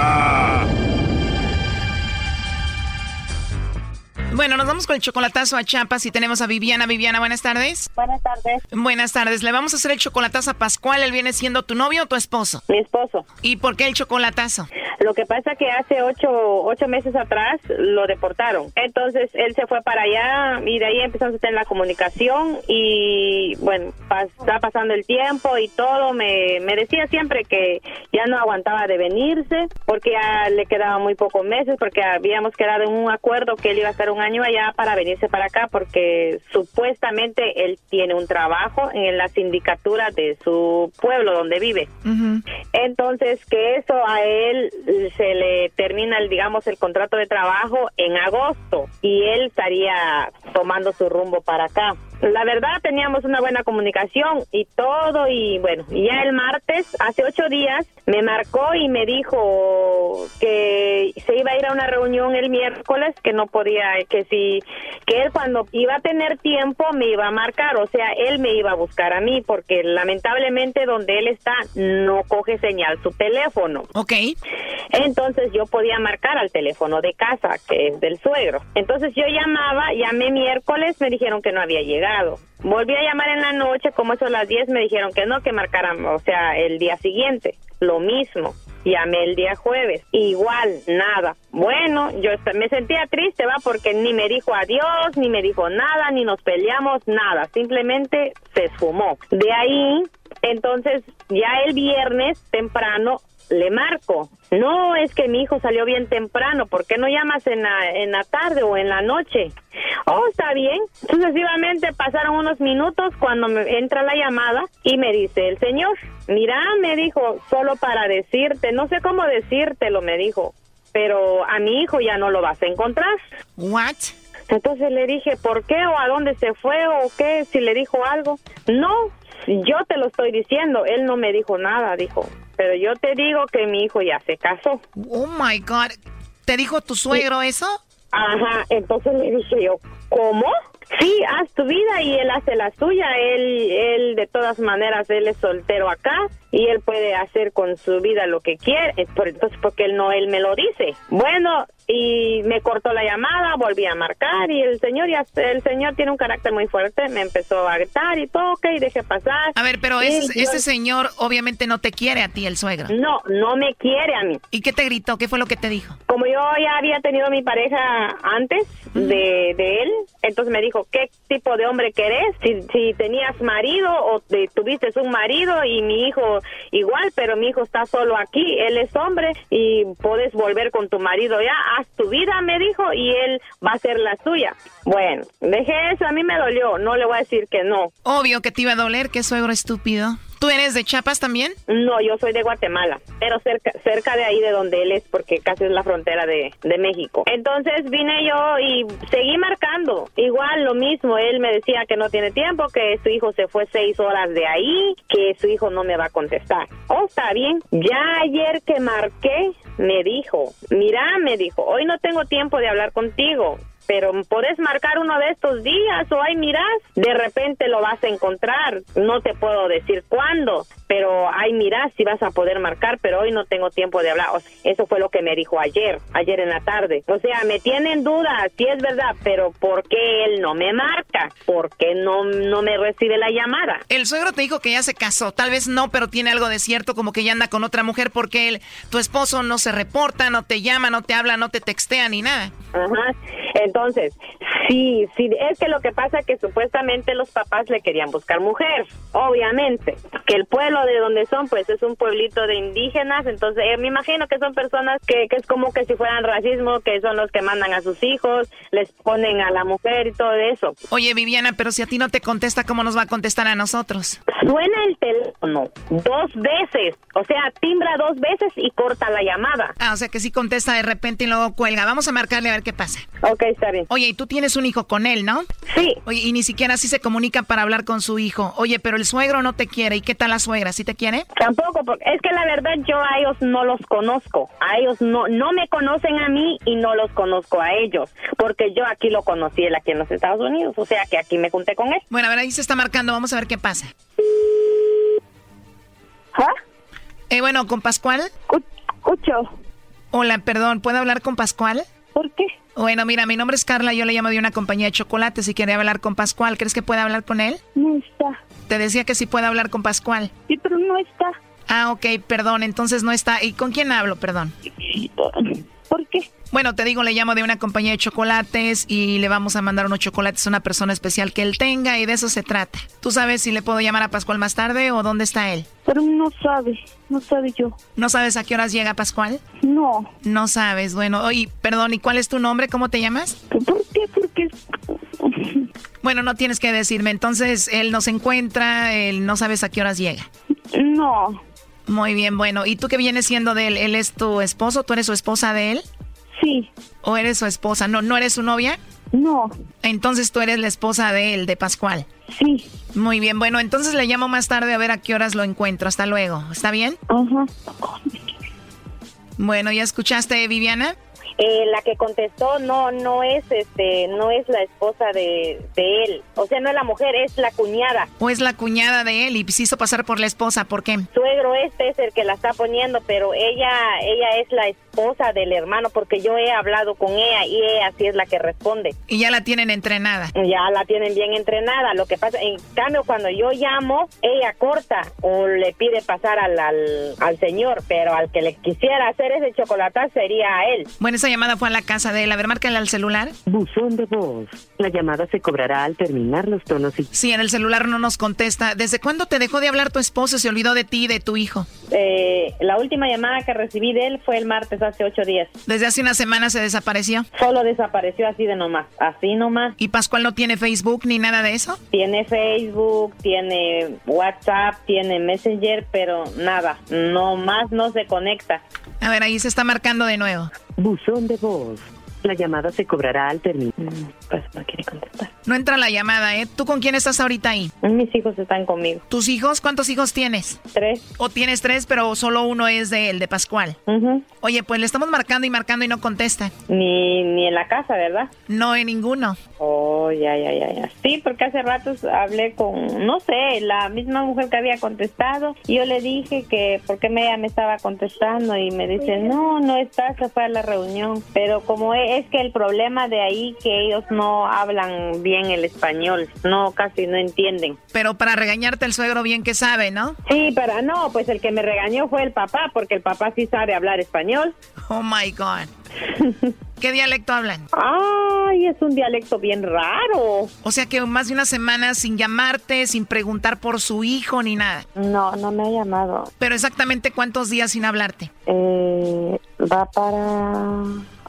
Bueno, nos vamos con el chocolatazo a Chiapas y tenemos a Viviana. Viviana, buenas tardes. Buenas tardes. Buenas tardes. Le vamos a hacer el chocolatazo a Pascual. ¿Él viene siendo tu novio o tu esposo? Mi esposo. ¿Y por qué el chocolatazo? Lo que pasa que hace ocho, ocho meses atrás lo deportaron. Entonces él se fue para allá y de ahí empezamos a tener la comunicación y bueno, está pasando el tiempo y todo. Me, me decía siempre que ya no aguantaba de venirse porque ya le quedaban muy pocos meses porque habíamos quedado en un acuerdo que él iba a estar un año allá para venirse para acá porque supuestamente él tiene un trabajo en la sindicatura de su pueblo donde vive. Entonces que eso a él se le termina, el, digamos, el contrato de trabajo en agosto y él estaría tomando su rumbo para acá. La verdad teníamos una buena comunicación y todo y bueno, ya el martes, hace ocho días, me marcó y me dijo que se iba a ir a una reunión el miércoles, que no podía, que si, que él cuando iba a tener tiempo me iba a marcar, o sea, él me iba a buscar a mí porque lamentablemente donde él está no coge señal su teléfono. Ok. Entonces yo podía marcar al teléfono de casa, que es del suegro. Entonces yo llamaba, llamé miércoles, me dijeron que no había llegado. Volví a llamar en la noche, como eso a las 10 me dijeron que no, que marcaran, o sea, el día siguiente. Lo mismo. Llamé el día jueves, igual, nada. Bueno, yo me sentía triste, va, porque ni me dijo adiós, ni me dijo nada, ni nos peleamos, nada. Simplemente se esfumó. De ahí, entonces, ya el viernes temprano le marco. No, es que mi hijo salió bien temprano. ¿Por qué no llamas en la, en la tarde o en la noche? Oh, está bien. Sucesivamente pasaron unos minutos cuando me entra la llamada y me dice el señor, mira, me dijo, solo para decirte, no sé cómo decírtelo, me dijo, pero a mi hijo ya no lo vas a encontrar. What? Entonces le dije, ¿por qué o a dónde se fue o qué? Si le dijo algo. No, yo te lo estoy diciendo. Él no me dijo nada, dijo. Pero yo te digo que mi hijo ya se casó. Oh my God. ¿Te dijo tu suegro eso? Ajá, entonces le dije yo, ¿cómo? Sí, haz tu vida y él hace la suya. Él, él de todas maneras, él es soltero acá y él puede hacer con su vida lo que quiere. Entonces, porque él no, él me lo dice. Bueno, y me cortó la llamada, volví a marcar y el señor ya, el señor tiene un carácter muy fuerte, me empezó a gritar y toque y dejé pasar. A ver, pero ese, ese señor obviamente no te quiere a ti, el suegro. No, no me quiere a mí. ¿Y qué te gritó? ¿Qué fue lo que te dijo? Como yo ya había tenido mi pareja antes de, de él, entonces me dijo, ¿qué tipo de hombre querés? Si, si tenías marido o te, tuviste un marido y mi hijo igual, pero mi hijo está solo aquí, él es hombre y puedes volver con tu marido ya, haz tu vida, me dijo, y él va a hacer la suya. Bueno, dejé eso, a mí me dolió, no le voy a decir que no. Obvio que te iba a doler, qué suegro estúpido. ¿Tú eres de Chiapas también? No, yo soy de Guatemala, pero cerca, cerca de ahí de donde él es, porque casi es la frontera de, de México. Entonces vine yo y seguí marcando. Igual lo mismo, él me decía que no tiene tiempo, que su hijo se fue seis horas de ahí, que su hijo no me va a contestar. Oh, está bien. Ya ayer que marqué, me dijo, mira, me dijo, hoy no tengo tiempo de hablar contigo pero podés marcar uno de estos días o ay mirás, de repente lo vas a encontrar, no te puedo decir cuándo, pero ay mirás si vas a poder marcar, pero hoy no tengo tiempo de hablar. O sea, eso fue lo que me dijo ayer, ayer en la tarde. O sea, me tienen dudas, sí es verdad, pero ¿por qué él no me marca? ¿Por qué no, no me recibe la llamada? El suegro te dijo que ya se casó, tal vez no, pero tiene algo de cierto, como que ya anda con otra mujer porque él, tu esposo no se reporta, no te llama, no te habla, no te textea ni nada. Ajá. Entonces, sí, sí, es que lo que pasa es que supuestamente los papás le querían buscar mujer, obviamente, que el pueblo de donde son, pues es un pueblito de indígenas, entonces eh, me imagino que son personas que, que es como que si fueran racismo, que son los que mandan a sus hijos, les ponen a la mujer y todo eso. Oye, Viviana, pero si a ti no te contesta, ¿cómo nos va a contestar a nosotros? Suena el teléfono dos veces, o sea, timbra dos veces y corta la llamada. Ah, o sea que sí contesta de repente y luego cuelga. Vamos a marcarle a ver qué pasa. Ok, está bien. Oye, y tú tienes un hijo con él, ¿no? Sí. Oye, y ni siquiera así se comunica para hablar con su hijo. Oye, pero el suegro no te quiere. ¿Y qué tal la suegra? ¿Sí te quiere? Tampoco, porque es que la verdad yo a ellos no los conozco. A ellos no, no me conocen a mí y no los conozco a ellos. Porque yo aquí lo conocí él aquí en los Estados Unidos. O sea que aquí me junté con él. Bueno, a ver, ahí se está marcando. Vamos a ver qué pasa. ¿Ah? Eh, bueno, ¿con Pascual? Escucho. Hola, perdón, ¿puedo hablar con Pascual? ¿Por qué? Bueno, mira, mi nombre es Carla, yo le llamo de una compañía de chocolates y quería hablar con Pascual. ¿Crees que puede hablar con él? No está. Te decía que sí puede hablar con Pascual. Sí, pero no está. Ah, ok, perdón, entonces no está. ¿Y con quién hablo, perdón? ¿Por qué? Bueno, te digo, le llamo de una compañía de chocolates y le vamos a mandar unos chocolates a una persona especial que él tenga y de eso se trata. ¿Tú sabes si le puedo llamar a Pascual más tarde o dónde está él? Pero no sabe, no sabe yo. ¿No sabes a qué horas llega Pascual? No. No sabes, bueno, oye, perdón, ¿y cuál es tu nombre? ¿Cómo te llamas? ¿Por qué? Porque... Bueno, no tienes que decirme, entonces él nos encuentra, él no sabes a qué horas llega. No. Muy bien, bueno, ¿y tú qué vienes siendo de él? ¿Él es tu esposo? ¿Tú eres su esposa de él? Sí. ¿O eres su esposa? ¿No, ¿no eres su novia? No. Entonces tú eres la esposa de él, de Pascual. Sí. Muy bien, bueno, entonces le llamo más tarde a ver a qué horas lo encuentro. Hasta luego. ¿Está bien? Ajá. Bueno, ¿ya escuchaste, Viviana? Eh, la que contestó no no es este no es la esposa de, de, él. O sea no es la mujer es la cuñada. O es la cuñada de él y se hizo pasar por la esposa ¿por qué? suegro este es el que la está poniendo pero ella ella es la esposa del hermano porque yo he hablado con ella y ella sí es la que responde. Y ya la tienen entrenada. Ya la tienen bien entrenada. Lo que pasa en cambio cuando yo llamo ella corta o le pide pasar al, al, al señor pero al que le quisiera hacer ese chocolate sería a él. Bueno esa llamada fue a la casa de él. A ver, márcale al celular. Buzón de voz. La llamada se cobrará al terminar los tonos y... Sí, en el celular no nos contesta. ¿Desde cuándo te dejó de hablar tu esposo? ¿Se olvidó de ti y de tu hijo? Eh, la última llamada que recibí de él fue el martes hace ocho días. ¿Desde hace una semana se desapareció? Solo desapareció así de nomás. Así nomás. ¿Y Pascual no tiene Facebook ni nada de eso? Tiene Facebook, tiene WhatsApp, tiene Messenger, pero nada. No más no se conecta. A ver, ahí se está marcando de nuevo. Buzón de voz. La llamada se cobrará al término. Pues no quiere contestar. No entra la llamada, ¿eh? ¿Tú con quién estás ahorita ahí? Mis hijos están conmigo. ¿Tus hijos? ¿Cuántos hijos tienes? Tres. ¿O tienes tres, pero solo uno es de él, de Pascual? Uh-huh. Oye, pues le estamos marcando y marcando y no contesta. Ni, ni en la casa, ¿verdad? No, en ninguno. Oh, ya, ya, ya, ya. Sí, porque hace ratos hablé con, no sé, la misma mujer que había contestado. Y yo le dije que por qué ella me estaba contestando y me dice, no, no está, se fue a la reunión. Pero como es que el problema de ahí que ellos no hablan bien el español, no casi no entienden. Pero para regañarte el suegro bien que sabe, ¿no? Sí, pero no, pues el que me regañó fue el papá, porque el papá sí sabe hablar español. Oh my God. ¿Qué dialecto hablan? Ay, es un dialecto bien raro. O sea que más de una semana sin llamarte, sin preguntar por su hijo ni nada. No, no me ha llamado. Pero exactamente cuántos días sin hablarte. Eh, va para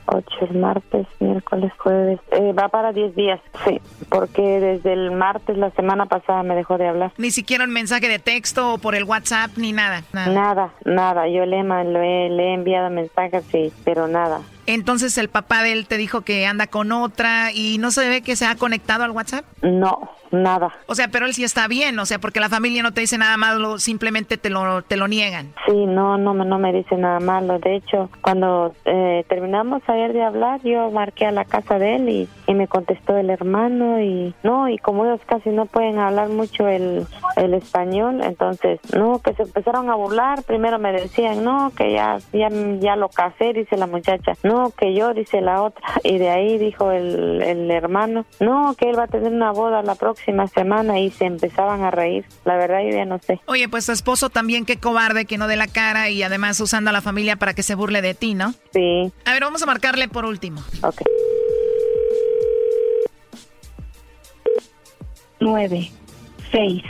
ocho, el martes, miércoles, jueves. Eh, va para 10 días, sí. Porque desde el martes, la semana pasada, me dejó de hablar. Ni siquiera un mensaje de texto o por el WhatsApp, ni nada. Nada, nada. nada. Yo le, le, le he enviado mensajes, sí, pero nada. Entonces el papá de él te dijo que anda con otra y no se ve que se ha conectado al WhatsApp. No, nada. O sea, pero él sí está bien, o sea, porque la familia no te dice nada malo, simplemente te lo, te lo niegan. Sí, no, no, no me dice nada malo. De hecho, cuando eh, terminamos ayer de hablar, yo marqué a la casa de él y, y, me contestó el hermano y no, y como ellos casi no pueden hablar mucho el, el español, entonces, no, que se empezaron a burlar. Primero me decían, no, que ya, ya, ya lo casé, dice la muchacha. No, que yo, dice la otra. Y de ahí dijo el, el hermano, no, que él va a tener una boda la próxima semana y se empezaban a reír. La verdad yo ya no sé. Oye, pues tu esposo también, qué cobarde, que no dé la cara y además usando a la familia para que se burle de ti, ¿no? Sí. A ver, vamos a marcarle por último. Ok. Nueve, seis,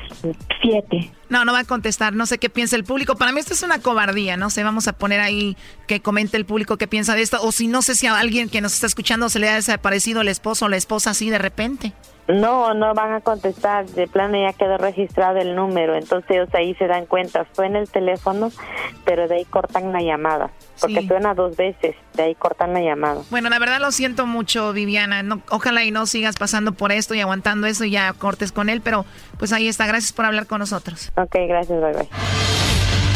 siete, no, no va a contestar. No sé qué piensa el público. Para mí esto es una cobardía. No sé, vamos a poner ahí que comente el público qué piensa de esto. O si no sé si a alguien que nos está escuchando se le ha desaparecido el esposo o la esposa así de repente. No, no van a contestar. De plano ya quedó registrado el número. Entonces ellos ahí se dan cuenta. Suena el teléfono, pero de ahí cortan la llamada. Porque Sí. suena dos veces. De ahí cortan la llamada. Bueno, la verdad lo siento mucho, Viviana. No, ojalá y no sigas pasando por esto y aguantando eso y ya cortes con él. Pero pues ahí está. Gracias por hablar con nosotros. Ok, gracias. Bye bye.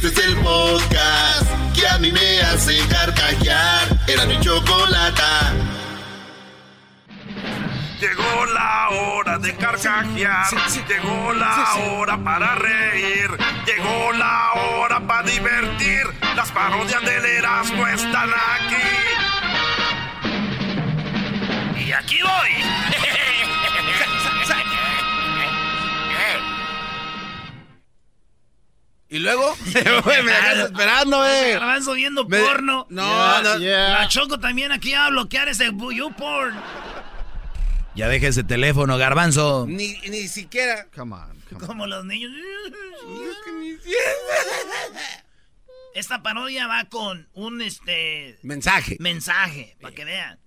Este es el podcast que a mí me hace carcajear. Era mi chocolata. Llegó la hora de carcajear, llegó la hora para reír, llegó la hora para divertir. Las parodias del Erasmo están aquí. Y aquí voy. ¿Y luego? Me dejas esperando, eh. Garbanzo viendo Me- porno. No, no. La Choco también aquí va a bloquear ese YouPorn. Ya deja ese teléfono, garbanzo. Ni, ni siquiera. Come on. Como los niños. Esta parodia va con un este Mensaje. mensaje, para que vean.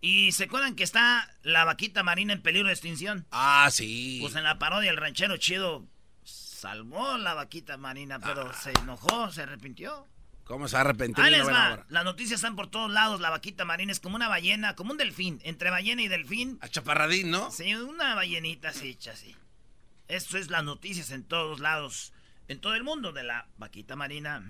Y se acuerdan que está la vaquita marina en peligro de extinción. Ah, sí. Pues en la parodia el ranchero chido salvó la vaquita marina, pero Ah. se enojó, se arrepintió. ¿Cómo se va a arrepentir? Ahí les va. Las noticias están por todos lados. La vaquita marina es como una ballena, como un delfín. Entre ballena y delfín. Achaparradín, ¿no? Sí, una ballenita así hecha así. Esto es las noticias en todos lados. En todo el mundo de la vaquita marina.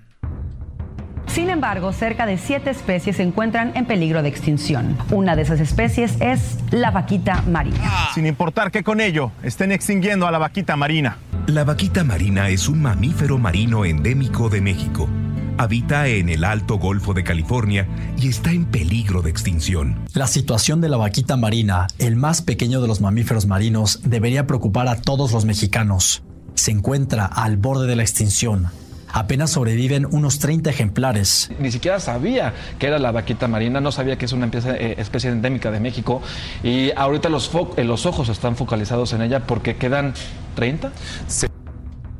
Sin embargo, cerca de siete especies se encuentran en peligro de extinción. Una de esas especies es la vaquita marina. Sin importar que con ello estén extinguiendo a la vaquita marina. La vaquita marina es un mamífero marino endémico de México. Habita en el Alto Golfo de California y está en peligro de extinción. La situación de la vaquita marina, el más pequeño de los mamíferos marinos, debería preocupar a todos los mexicanos. Se encuentra al borde de la extinción. Apenas sobreviven unos 30 ejemplares. Ni siquiera sabía que era la vaquita marina, no sabía que es una especie, eh, especie endémica de México y ahorita los, fo- eh, los ojos están focalizados en ella porque quedan 30.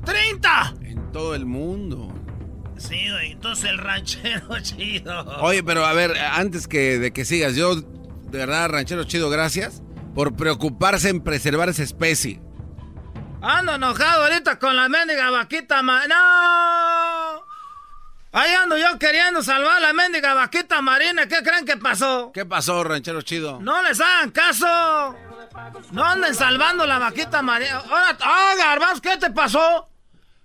¡30! En todo el mundo. Sí, güey, entonces el ranchero chido. Oye, pero a ver, antes que de que sigas, yo, de verdad, ranchero chido, gracias por preocuparse en preservar esa especie. Ando enojado ahorita con la mendiga vaquita ma... ¡No! Ahí ando yo queriendo salvar a la mendiga vaquita marina. ¿Qué creen que pasó? ¿Qué pasó, ranchero chido? No les hagan caso. No anden salvando la vaquita marina. Ahora, ah, Garbanzo, ¿qué te pasó?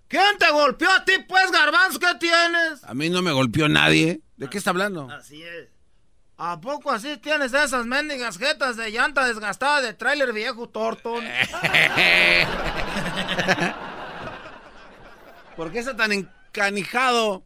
¿Quién te golpeó a ti, pues, Garbanzo? ¿Qué tienes? A mí no me golpeó nadie. ¿De qué está hablando? Así es. ¿A poco así tienes esas mendigas jetas de llanta desgastada de tráiler viejo, Torton? ¿Por qué está tan encanijado?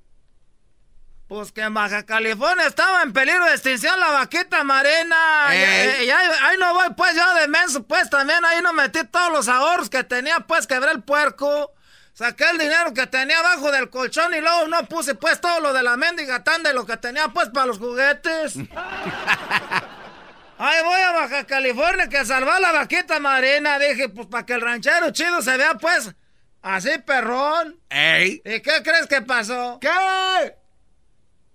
Pues que en Baja California estaba en peligro de extinción la vaquita marina. Y, Ey. y ahí, ahí no voy, pues yo de menso, pues también ahí no metí todos los ahorros que tenía, pues quebré el puerco. Saqué el dinero que tenía abajo del colchón y luego no puse pues todo lo de la mendiga tan de lo que tenía pues para los juguetes. Ahí voy a Baja California que salvar la vaquita marina. Dije, pues para que el ranchero chido se vea pues así perrón. ¡Ey! ¿Y qué crees que pasó? ¿Qué?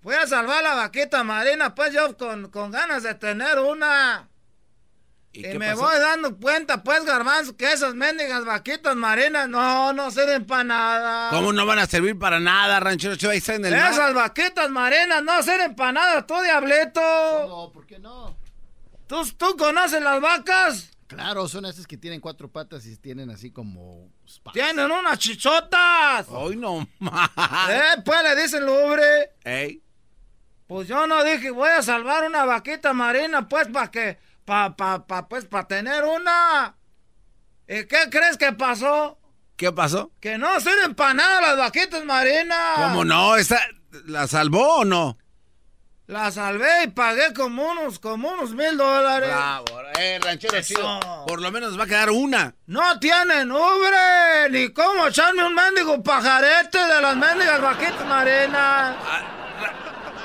Fui a salvar la vaquita marina, pues yo con, con ganas de tener una. Y, me pasó? voy dando cuenta, pues, garbanzo, que esas mendigas vaquitas marinas no, no sirven para nada. ¿Cómo no van a servir para nada, ranchero chido? Ahí está en el mar. Esas vaquitas marinas no sirven para nada, tú, diablito. No, ¿por qué no? ¿Tú, ¿Tú conoces las vacas? Claro, son esas que tienen cuatro patas y tienen así como... Tienen unas chichotas. Hoy no más. Eh, pues le dicen lubre. Ey. Pues yo no dije, voy a salvar una vaquita marina, pues, para que, pa, pa, pa, pues, para tener una. ¿Y qué crees que pasó? ¿Qué pasó? Que no sirven para nada las vaquitas marinas. ¿Cómo no? ¿Esta, ¿La salvó o no? La salvé y pagué como unos, como unos mil dólares. Bravo, eh, ranchero chido. Por lo menos va a quedar una. No tienen ubre, ni cómo echarme un mendigo pajarete de las mendigas vaquitas marinas.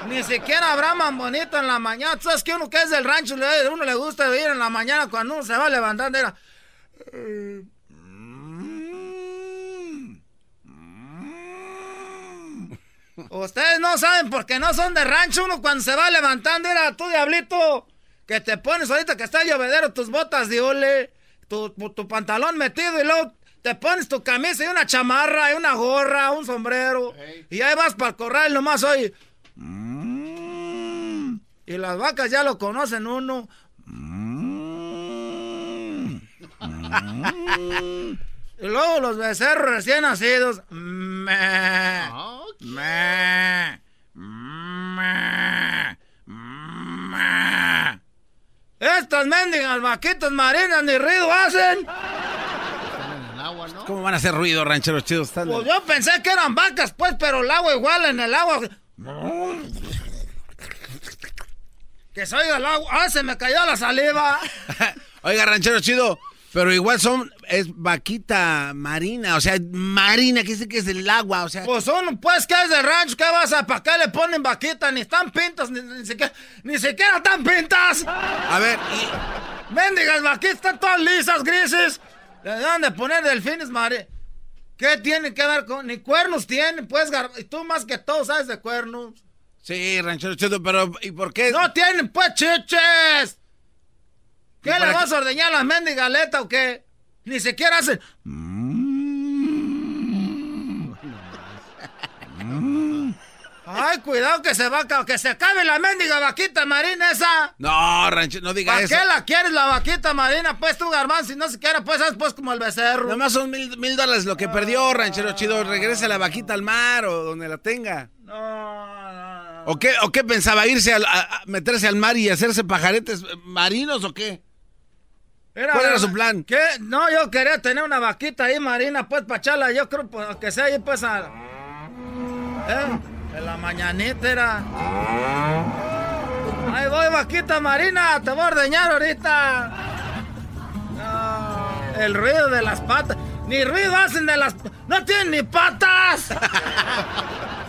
Ni siquiera habrá más bonito en la mañana. ¿Tú sabes que uno que es del rancho, uno le gusta ir en la mañana cuando uno se va levantando? Era... Ustedes no saben porque no son de rancho. Uno cuando se va levantando, era tú, diablito, que te pones ahorita que está el llovedero, tus botas de hule, tu, tu pantalón metido y luego te pones tu camisa y una chamarra y una gorra, un sombrero. Y ahí vas para el corral nomás hoy. Y las vacas ya lo conocen uno. Y luego los becerros recién nacidos. Me, me, me, me. Estas mendigas vaquitas marinas ni ruido hacen. ¿Cómo van a hacer ruido, rancheros chidos? Pues yo pensé que eran vacas, pues, pero el agua igual en el agua. Que se oiga el agua. ¡Ah, se me cayó la saliva! Oiga, ranchero chido, pero igual son, es vaquita marina, o sea, marina, que dice que es del agua, o sea. Pues uno, pues, que es de rancho, ¿qué vas a, para qué le ponen vaquita? Ni están pintas, ni, ni siquiera, ni siquiera están pintas. A ver, Mendigas vaquitas están todas lisas, grises. Le deben de poner delfines, madre. ¿Qué tiene que ver con...? Ni cuernos tienen, pues, gar- y tú más que todo sabes de cuernos. Sí, ranchero chido, pero ¿y por qué? ¡No tienen, pues, chiches! ¿Qué ¿Y le para vas a ordeñar a las mendigas aletas o qué? Ni siquiera hacen... Ay, cuidado que se va a que se acabe la mendiga vaquita marina esa. No, ranchero, no diga ¿Para eso. qué la quieres la vaquita marina? Pues tú, garbanzo, si no siquiera pues haz pues como el becerro. Nomás son mil, mil dólares lo que perdió, ranchero chido. Regrese la vaquita al mar o donde la tenga. ¿O qué, ¿O qué pensaba? ¿Irse a meterse al mar y hacerse pajaretes marinos o qué? ¿Cuál era su plan? ¿Qué? No, yo quería tener una vaquita ahí marina, pues, para echarla, yo creo pues, que sea ahí, pues, a... ¿Eh? En la mañanita era... Ahí voy, vaquita marina, te voy a ordeñar ahorita. No, el ruido de las patas. Ni ruido hacen de las... ¡No tienen ni patas!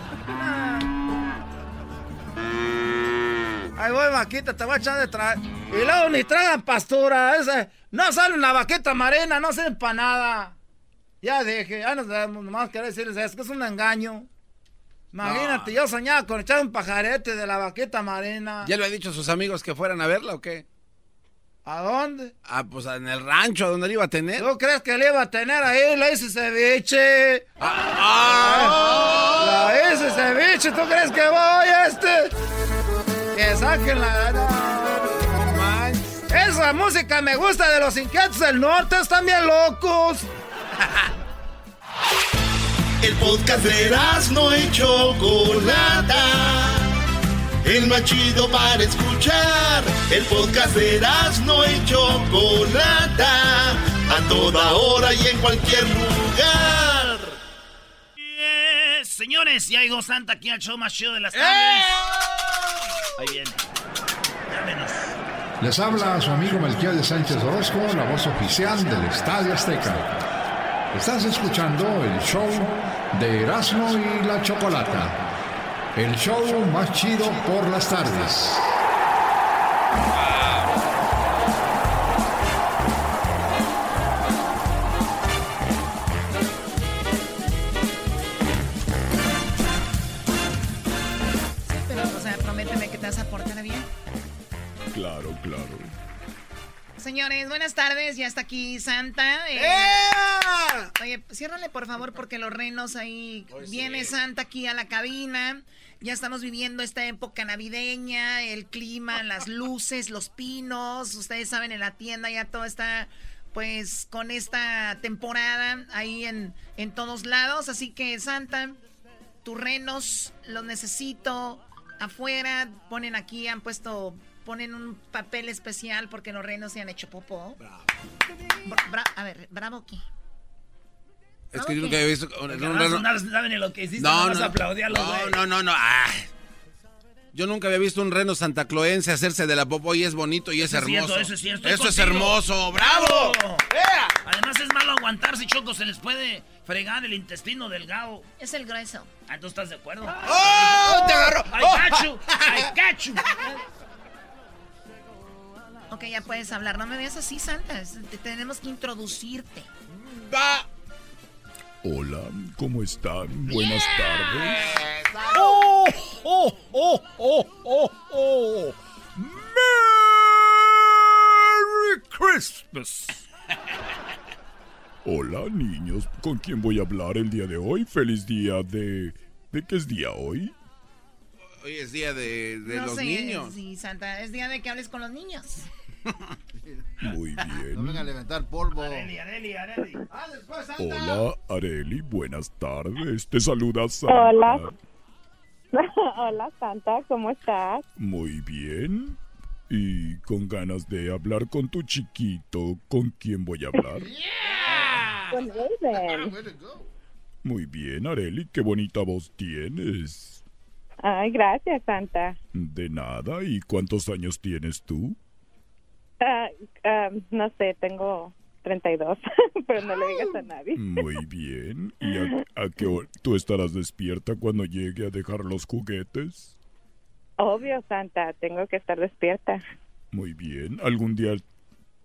Ahí voy, vaquita, te voy a echar de traer. Y luego ni tragan pastura. Ese, no sale una vaquita marina, no sirve para nada. Ya dije, ya nos debemos nomás querer decirles eso, que es un engaño. Imagínate, yo soñaba con echar un pajarete de la vaquita marina. ¿Ya le ha dicho a sus amigos que fueran a verla o qué? ¿A dónde? Ah, pues en el rancho, donde le iba a tener. ¿Tú crees que le iba a tener ahí? Le hice ceviche. Ah, La hice ceviche, ¿tú crees que voy a este? Que saquen la... no. Esa música me gusta de los inquietos del norte, están bien locos. El podcast de no y Chocolata. El más chido para escuchar. El podcast de no y Chocolata. A toda hora y en cualquier lugar. Eh, señores, ya llegó Santa aquí al show más chido de las tardes. Ahí. Les habla su amigo Melquiel de Sánchez Orozco, la voz oficial del Estadio Azteca. Estás escuchando el show de Erasmo y la Chocolata. El show más chido por las tardes. Señores, buenas tardes. Ya está aquí Santa. eh. Oye, ciérrale por favor porque los renos ahí. Viene Santa aquí a la cabina. Ya estamos viviendo esta época navideña, el clima, las luces, los pinos. Ustedes saben, en la tienda ya todo está pues con esta temporada ahí en, en todos lados. Así que Santa, tus renos los necesito afuera. Ponen aquí, han puesto, ponen un papel especial porque los renos se han hecho popó. Bra- bra- a ver, bravo aquí. Es que yo nunca había visto un, un reno. No saben ni lo que hiciste, No, no, no, no, no, no, no, no. Yo nunca había visto un reno santacloense hacerse de la popo y es bonito y es Eso es hermoso. cierto, eso es cierto, estoy Eso es hermoso. ¡Bravo! Además es malo aguantarse, Choco, se les puede fregar el intestino delgado. Es el grueso. Ah, ¿tú estás de acuerdo? ¡Oh! ¡Te agarró! ¡Ay, ¡Oh! cachu! ¡Ay, cachu! Ok, ya puedes hablar. No me veas así, Santa. Te- tenemos que introducirte. Va. Hola, ¿cómo están? Buenas tardes. ¡Oh, oh, oh, oh, oh, oh! ¡Merry Christmas! Hola, niños. ¿Con quién voy a hablar el día de hoy? Feliz día de... ¿De qué es día hoy? Hoy es día de, de no los sé, niños. Sí, Santa. Es día de que hables con los niños. Muy bien. No venga a levantar polvo. Areli, Areli, Areli. Hola, Areli. Buenas tardes. Te saluda Santa. Hola. Hola, Santa, ¿cómo estás? Muy bien. Y con ganas de hablar con tu chiquito, ¿con quién voy a hablar? Con Raven. Muy bien, Areli. Qué bonita voz tienes. Ay, gracias, Santa. De nada. ¿Y cuántos años tienes tú? Ah, ah, no sé, tengo 32, pero no le digas a nadie. Muy bien. ¿Y a, a qué hora tú estarás despierta cuando llegue a dejar los juguetes? Obvio, Santa, tengo que estar despierta. Muy bien. ¿Algún día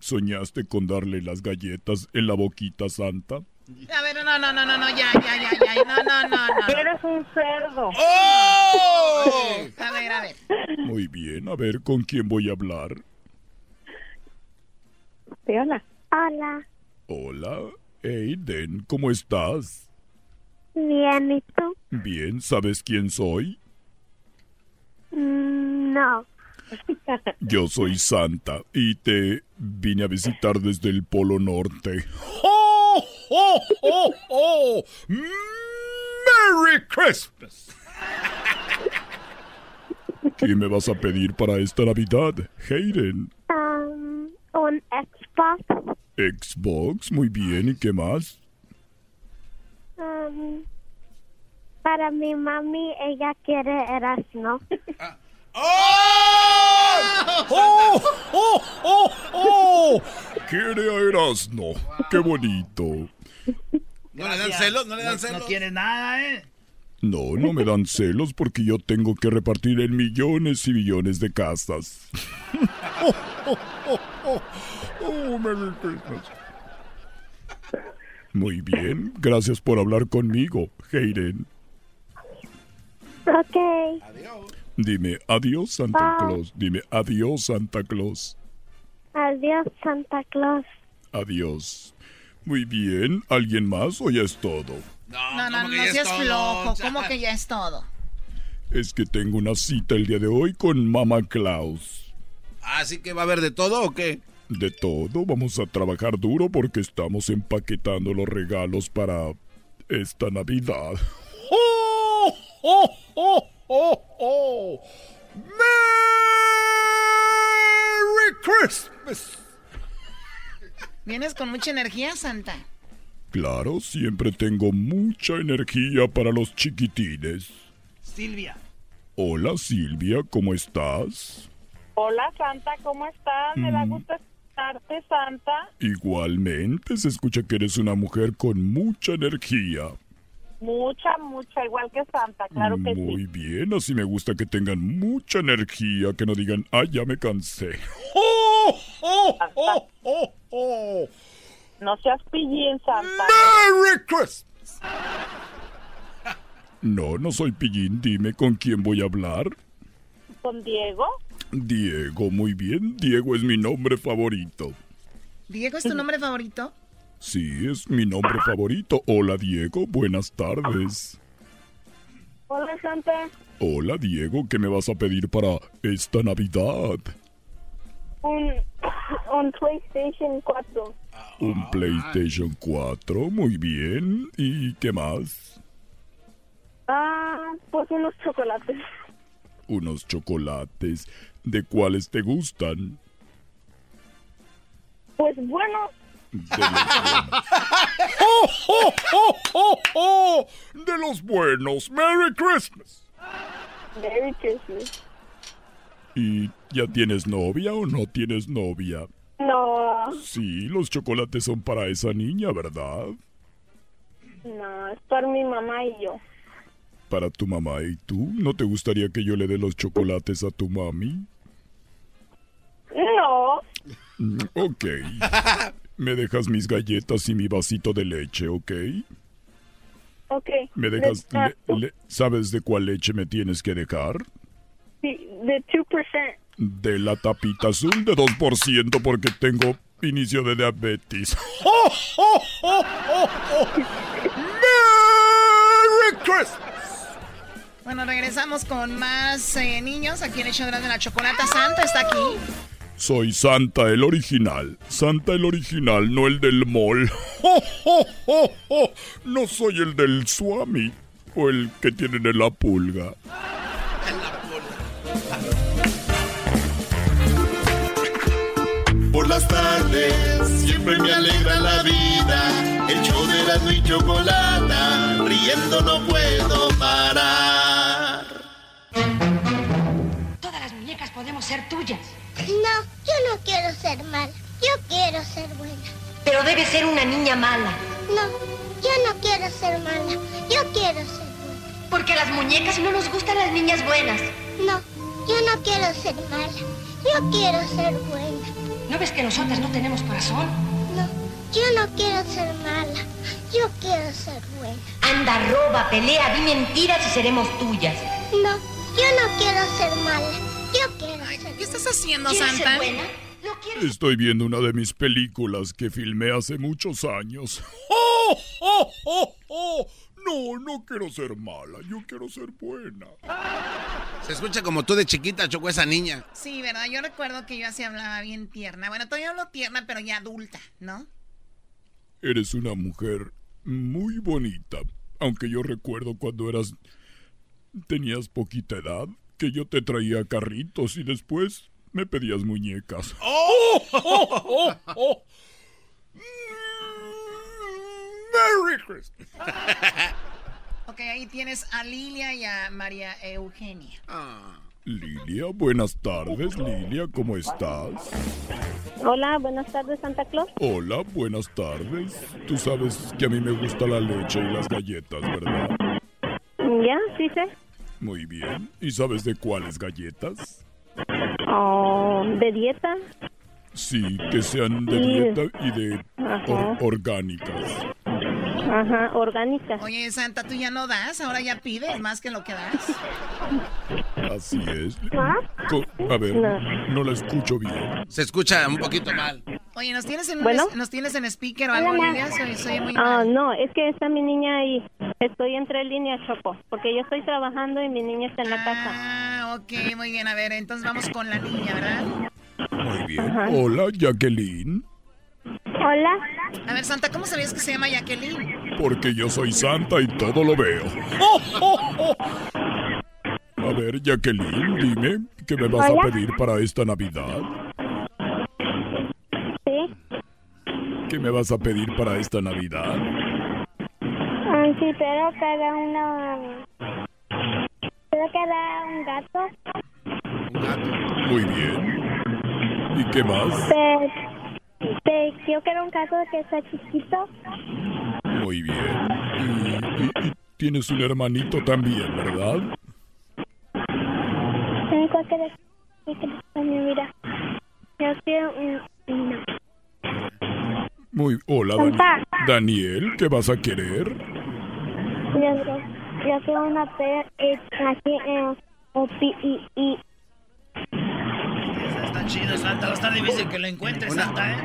soñaste con darle las galletas en la boquita santa? A ver, no, no, no, no, no, ya, ya, ya, ya. No, no, no, no. Eres un cerdo. ¡Oh! A ver, a ver. Muy bien. A ver, ¿con quién voy a hablar? Sí, hola. Hola, Hola. Aiden, ¿cómo estás? bien, ¿y tú? Bien, ¿sabes quién soy? Mm, no. Yo soy Santa y te vine a visitar desde el Polo Norte. ¡Oh, oh, oh, oh! ¡Merry Christmas! ¿Qué me vas a pedir para esta Navidad, Hayden? Um, un Xbox. Xbox, muy bien, ¿y qué más? Um, para mi mami, ella quiere Erasmo. ¡Oh, oh, oh, oh! Quiere a Erasmo. Qué bonito. ¿No le dan celos? ¿No le dan No, celos? no quieres nada, ¿eh? No, no me dan celos porque yo tengo que repartir en millones y millones de casas. ¡Oh, oh, oh, oh! ¡Oh, Merry Christmas! Muy bien, gracias por hablar conmigo, Hayden. ok. Dime adiós, Santa Bye. Claus. Dime adiós, Santa Claus. Adiós, Santa Claus. Adiós. Muy bien, ¿alguien más o ya es todo? No, no, no, seas flojo. ¿Cómo que ya es todo? Es que tengo una cita el día de hoy con Mama Claus. ¿Así Ah, que va a haber de todo o qué? De todo, vamos a trabajar duro porque estamos empaquetando los regalos para esta Navidad. ¡Oh, oh, oh, oh, oh! ¡Merry Christmas! Vienes con mucha energía, Santa. Claro, siempre tengo mucha energía para los chiquitines. Silvia. Hola Silvia, ¿cómo estás? Hola, Santa, ¿cómo estás? Me da Mm. gusto escucharte, Santa. Igualmente se escucha que eres una mujer con mucha energía. Mucha, mucha, igual que Santa, claro que sí. Muy bien, así me gusta que tengan mucha energía, que no digan, ay, ya me cansé. ¡Oh, oh, oh, oh, oh! No seas pillín, Santa. ¡Merry Christmas! No, no soy pillín, dime con quién voy a hablar. ¿Con Diego? Diego, muy bien, Diego es mi nombre favorito. ¿Diego es tu nombre favorito? Sí, es mi nombre favorito. Hola Diego, buenas tardes. Hola, Santa. Hola Diego, ¿qué me vas a pedir para esta Navidad? Un, un PlayStation 4. Un PlayStation 4, muy bien. ¿Y qué más? Ah, pues unos chocolates. Unos chocolates. ¿De cuáles te gustan? Pues bueno, ¡Oh, oh, oh, oh, oh! De los buenos. ¡Merry Christmas! Merry Christmas. ¿Y ya tienes novia o no tienes novia? No, Sí, los chocolates son para esa niña, ¿verdad? no, es por mi mamá y yo. Para tu mamá y tú. ¿No te gustaría que yo le dé los chocolates a tu mami? No, Mm, Ok. Me dejas mis galletas y mi vasito de leche, ¿ok? ok. ¿Me dejas... De, le- le- ¿Sabes de cuál leche me tienes que dejar? De 2%. De la tapita azul de 2% porque tengo inicio de diabetes. ¡Oh, oh, oh, oh, oh! ¡Merry Christmas! Bueno, regresamos con más eh, niños aquí en el show de la chocolata. Santa está aquí. Soy Santa el original. Santa el original, no el del mall. ¡Oh, oh, oh, oh! No soy el del Swami o el que tienen en la pulga. Por las tardes siempre me alegra la vida. El show de la y chocolata, riendo no puedo parar. Todas las muñecas podemos ser tuyas. No, yo no quiero ser mala. Yo quiero ser buena. Pero debe ser una niña mala. No, yo no quiero ser mala. Yo quiero ser buena. Porque a las muñecas no nos gustan las niñas buenas. No, yo no quiero ser mala. Yo quiero ser buena. ¿No ves que nosotras no tenemos corazón? No, yo no quiero ser mala. Yo quiero ser buena. Anda, roba, pelea, di mentiras y seremos tuyas. No, yo no quiero ser mala. Yo quiero ser ¿Qué estás haciendo, ¿Quieres ser Santa? buena? Estoy viendo una de mis películas que filmé hace muchos años. ¡Oh, oh, oh, oh! No, no quiero ser mala, yo quiero ser buena. Se escucha como tú de chiquita, Choco, esa niña. Sí, ¿verdad? Yo recuerdo que yo así hablaba bien tierna. Bueno, todavía hablo tierna, pero ya adulta, ¿no? Eres una mujer muy bonita. Aunque yo recuerdo cuando eras. tenías poquita edad, que yo te traía carritos y después me pedías muñecas. ¡Oh! oh, oh, oh! ¡Merry Christmas! Ok, ahí tienes a Lilia y a María Eugenia. Lilia, buenas tardes. Lilia, ¿cómo estás? Hola, buenas tardes, Santa Claus. Hola, buenas tardes. Tú sabes que a mí me gusta la leche y las galletas, ¿verdad? Ya, sí sé. Muy bien. ¿Y sabes de cuáles galletas? Oh, ¿De dieta? Sí, que sean de Sí. dieta y de or- orgánicas. Ajá, orgánicas. Oye, Santa, tú ya no das, ahora ya pides más que lo que das. Así es. ¿Ah? A ver, No. no la escucho bien. Se escucha un poquito mal. Oye, ¿nos tienes en, Bueno. ¿nos tienes en speaker o algo. Lilia? Soy, soy muy Ah, mal. no, es que está mi niña ahí. Estoy entre líneas, Choco, porque yo estoy trabajando y mi niña está en la casa. Ah, ok, muy bien. A ver, entonces vamos con la niña, ¿verdad? Muy bien. Ajá. Hola, Jacqueline. Hola. A ver, Santa, ¿cómo sabías que se llama Jacqueline? Porque yo soy santa y todo lo veo. A ver, Jacqueline, dime, ¿qué me vas Hola. a pedir para esta Navidad? Sí. ¿Qué me vas a pedir para esta Navidad? Ah, sí, pero cada una... Pero cada un gato. Muy bien. ¿Y qué más? Te, te, yo quiero un gato que está chiquito. Muy bien. Y, y- y tienes un hermanito también, ¿verdad? Cualquier cualquier también, mira. Yo quiero un... Muy. Hola, Papá. Daniel, ¿qué vas a querer? Yo, yo quiero una P eh, aquí en... I, I. Está chido, Santa. Va a estar difícil que lo encuentres, Santa, ¿eh?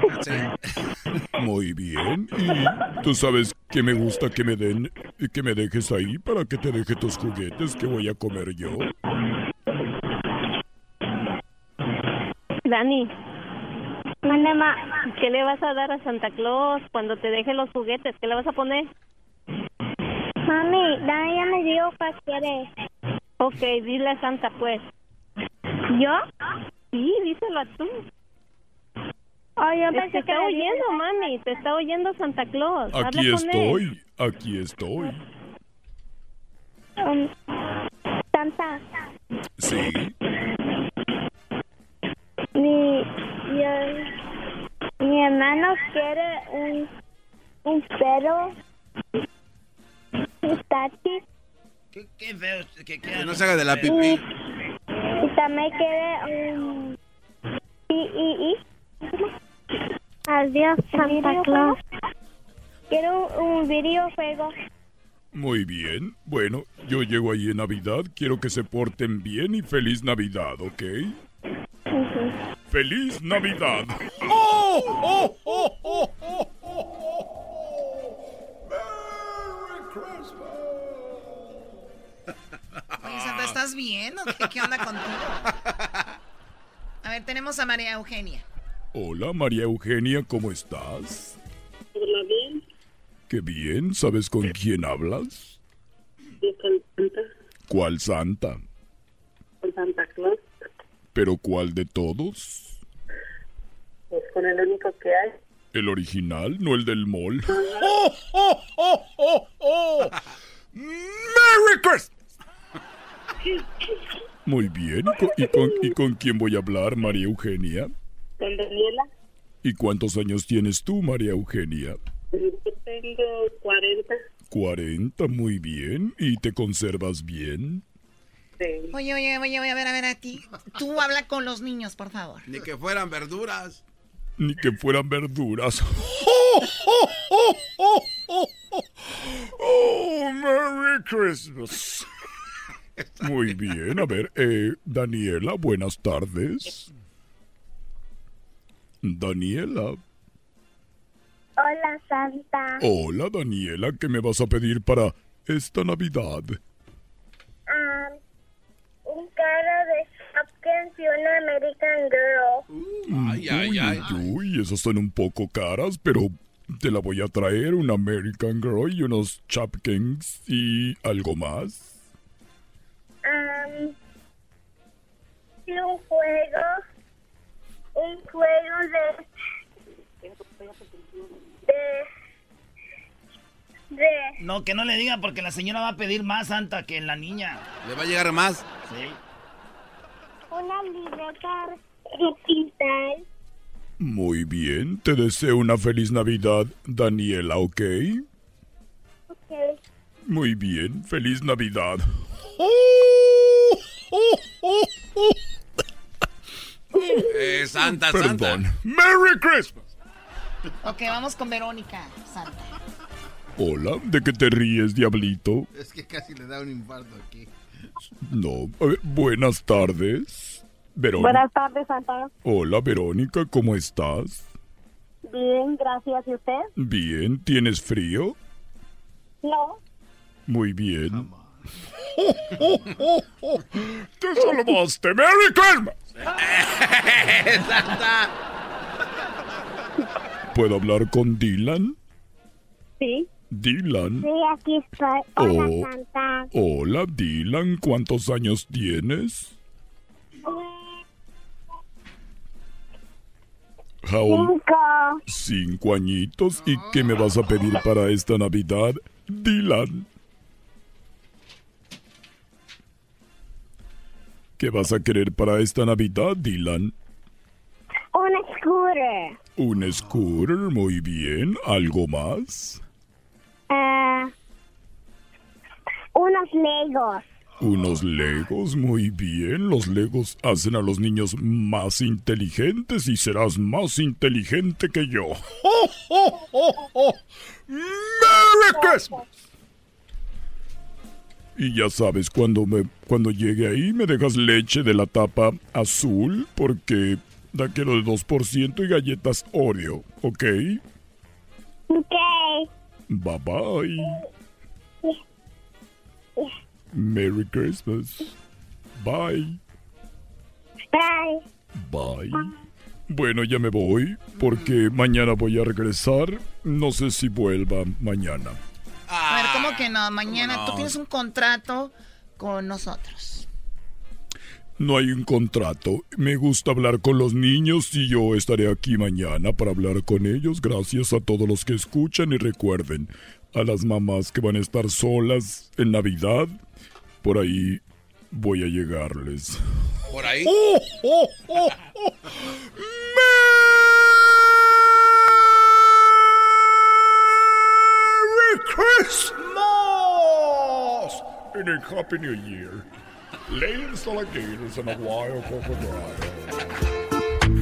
Muy bien. ¿Y tú sabes que me gusta que me den y que me dejes ahí para que te deje tus juguetes que voy a comer yo? Dani. Mande, ¿Qué le vas a dar a Santa Claus cuando te deje los juguetes? ¿Qué le vas a poner? Mami, Dani ya me dijo que quiere. Ok, dile a Santa, pues. ¿Yo? Sí, díselo a tú. te está oyendo, mami. Te está oyendo Santa Claus. Aquí estoy, aquí estoy. Um, Santa, Sí. mi, yo- mi hermano quiere un, un perro, un tati, Qué feo que. Que no se haga de la pipí. Y también quiere un i, i, i. Adiós, Santa Claus. Quiero un, un videojuego. Muy bien. Bueno, yo llego ahí en Navidad. Quiero que se porten bien y feliz Navidad, ¿ok? ¡Feliz Navidad! ¡Oh, oh, oh, oh, oh, Oye, Santa, ¿estás bien o qué, qué onda contigo? A ver, tenemos a María Eugenia. Hola, María Eugenia, ¿cómo estás? Hola, bien. Qué bien. ¿Sabes con quién hablas? Con Santa, ¿Cuál santa? con Santa Claus, ¿Pero cuál de todos? pues con el único que hay. ¿El original, no el del mall? oh, oh, oh, oh, oh. ¡Merry Christmas! Muy bien. ¿Y con, y con- y con quién voy a hablar, María Eugenia? Con Daniela, ¿Y cuántos años tienes tú, María Eugenia? yo tengo 40. 40, muy bien. ¿Y te conservas bien? Oye, oye, oye, oye, a ver, a ver, a ti. Tú habla con los niños, por favor. Ni que fueran verduras. Ni que fueran verduras. ¡Oh, oh, oh, oh, oh, oh! ¡Oh, Merry Christmas! Muy bien. A ver, eh, Daniela, buenas tardes. Daniela. Hola, Santa. Hola, Daniela. ¿Qué me vas a pedir para esta Navidad? Um, un carro de Hopkins y una American Girl. Ay, ay, ay. Uy, esas son un poco caras, pero te la voy a traer. Un American Girl y unos Chapkins y algo más. Um, y un juego. Un juego de. De. De. No, que no le diga porque la señora va a pedir más Santa que la niña. Le va a llegar más. Sí. Una libreta. Muy bien. Te deseo una feliz Navidad, Daniela, ¿ok? Ok. Muy bien. Feliz Navidad. Eh, Santa, Perdón. Santa. ¡Merry Christmas! Ok, vamos con Verónica, Santa. Hola, ¿de qué te ríes, diablito? Es que casi le da un infarto aquí. No. A ver, buenas tardes. Verónica. Buenas tardes, Santa. Hola, Verónica, ¿cómo estás? Bien, gracias. ¿Y usted? Bien, ¿tienes frío? No. Muy bien. ¡Te salvaste! ¡Merry Christmas! Santa. ¿Puedo hablar con Dylan? Sí. Dylan. Sí, aquí estoy. Hola, Oh. Santa. Hola, Dylan. ¿Cuántos años tienes? Cinco. Cinco añitos. ¿Y qué me vas a pedir para esta Navidad, Dylan? ¿Qué vas a querer para esta Navidad, Dylan? Un scooter. Un scooter, muy bien. ¿Algo más? Eh, unos legos. Unos legos, muy bien. Los legos hacen a los niños más inteligentes y serás más inteligente que yo. ¡Oh, oh, oh, oh! ¡Merry Christmas! Y ya sabes, cuando me cuando llegue ahí me dejas leche de la tapa azul porque da quiero de 2% y galletas Oreo, ¿ok? Ok. Bye bye. Merry Christmas. Bye. Bye. Bye. Bueno, ya me voy porque mañana voy a regresar. No sé si vuelva mañana. A ver, ¿cómo que no? Mañana tú tienes un contrato con nosotros. No hay un contrato. Me gusta hablar con los niños y yo estaré aquí mañana para hablar con ellos. Gracias a todos los que escuchan y recuerden a las mamás que van a estar solas en Navidad. Por ahí voy a llegarles. ¿Por ahí? ¡Oh, oh, oh, oh! ¡Merry Christmas! And Happy New Year. Layers alligators and a wild crocodile.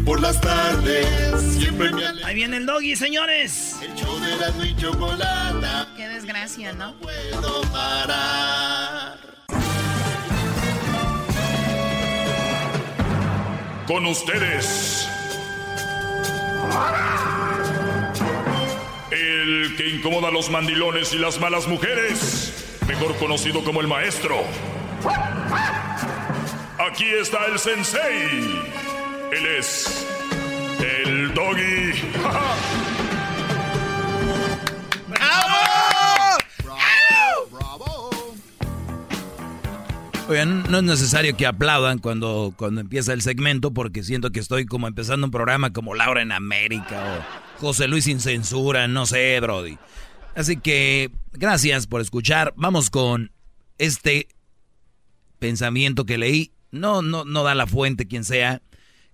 Por las tardes siempre me. Ahí viene el doggy, señores. El show de la y chocolata. Qué desgracia, ¿no? Puedo parar. Con ustedes. El que incomoda a los mandilones y las malas mujeres. Mejor conocido como el maestro. Aquí está el sensei. Él es el doggy. Oigan, no es necesario que aplaudan cuando, cuando empieza el segmento porque siento que estoy como empezando un programa como Laura en América o José Luis sin censura, no sé, Brody. Así que gracias por escuchar. Vamos con este pensamiento que leí. No, no, no da la fuente quien sea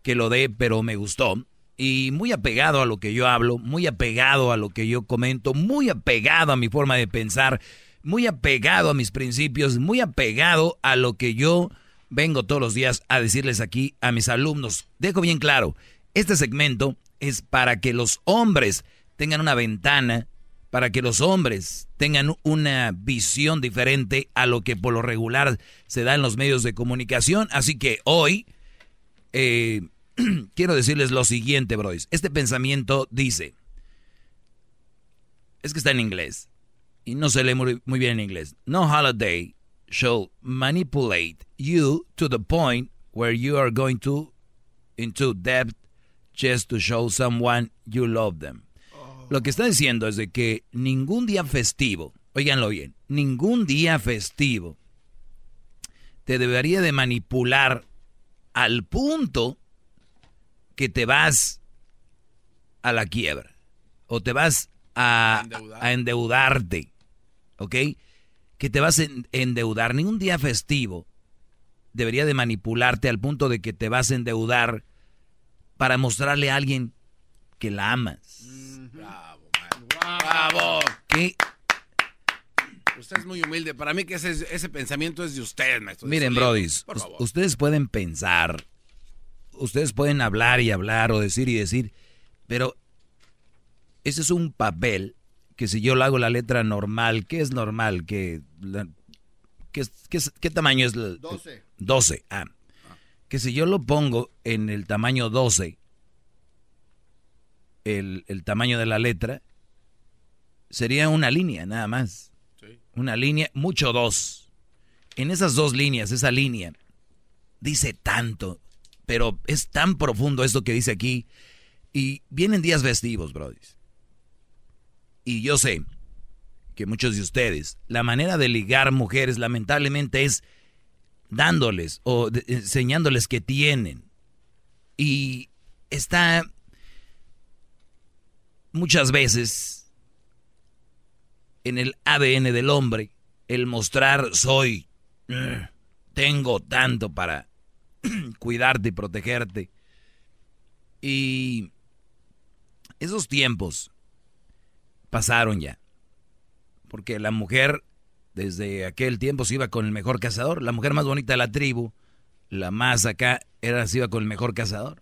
que lo dé, pero me gustó. Y muy apegado a lo que yo hablo, muy apegado a lo que yo comento, muy apegado a mi forma de pensar, muy apegado a mis principios, muy apegado a lo que yo vengo todos los días a decirles aquí a mis alumnos. Dejo bien claro, este segmento es para que los hombres tengan una ventana, para que los hombres tengan una visión diferente a lo que por lo regular se da en los medios de comunicación. Así que hoy eh, quiero decirles lo siguiente, bros. Este pensamiento dice, es que está en inglés y no se lee muy, muy bien en inglés. No holiday shall manipulate you to the point where you are going to into debt just to show someone you love them. Lo que está diciendo es de que ningún día festivo, oiganlo bien, ningún día festivo te debería de manipular al punto que te vas a la quiebra o te vas a, a endeudarte, ¿ok? Que te vas a endeudar. Ningún día festivo debería de manipularte al punto de que te vas a endeudar para mostrarle a alguien que la amas. Bravo. ¿Qué? Usted es muy humilde. Para mí que ese, ese pensamiento es de usted, maestro. Miren, brodis, ustedes pueden pensar, ustedes pueden hablar y hablar o decir y decir, pero ese es un papel que si yo lo hago la letra normal, ¿qué es normal? ¿Qué, la- qué, qué tamaño es? la- 12. 12, ah. Que si yo lo pongo en el tamaño 12, el, el tamaño de la letra, sería una línea nada más. Una línea, mucho dos. En esas dos líneas, esa línea, dice tanto, pero es tan profundo esto que dice aquí. Y vienen días festivos, brodis. Y yo sé que muchos de ustedes, la manera de ligar mujeres lamentablemente es dándoles o enseñándoles que tienen. Y está muchas veces en el ADN del hombre el mostrar soy, tengo tanto para cuidarte y protegerte. Y esos tiempos pasaron ya. Porque la mujer desde aquel tiempo se iba con el mejor cazador. La mujer más bonita de la tribu, la más acá, era se iba con el mejor cazador.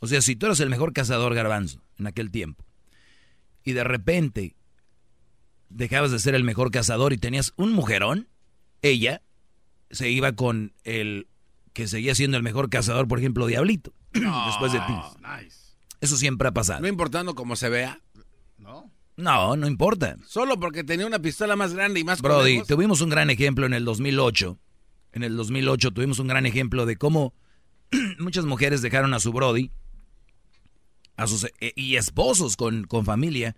O sea, si tú eras el mejor cazador garbanzo en aquel tiempo, y de repente dejabas de ser el mejor cazador y tenías un mujerón, ella se iba con el que seguía siendo el mejor cazador, por ejemplo, Diablito, después de ti. Eso siempre ha pasado. No importando cómo se vea. No, no importa. Solo porque tenía una pistola más grande y más Brody, conejos. tuvimos un gran ejemplo en el 2008. En el 2008 tuvimos un gran ejemplo de cómo muchas mujeres dejaron a su Brody a sus, eh, y esposos con, con familia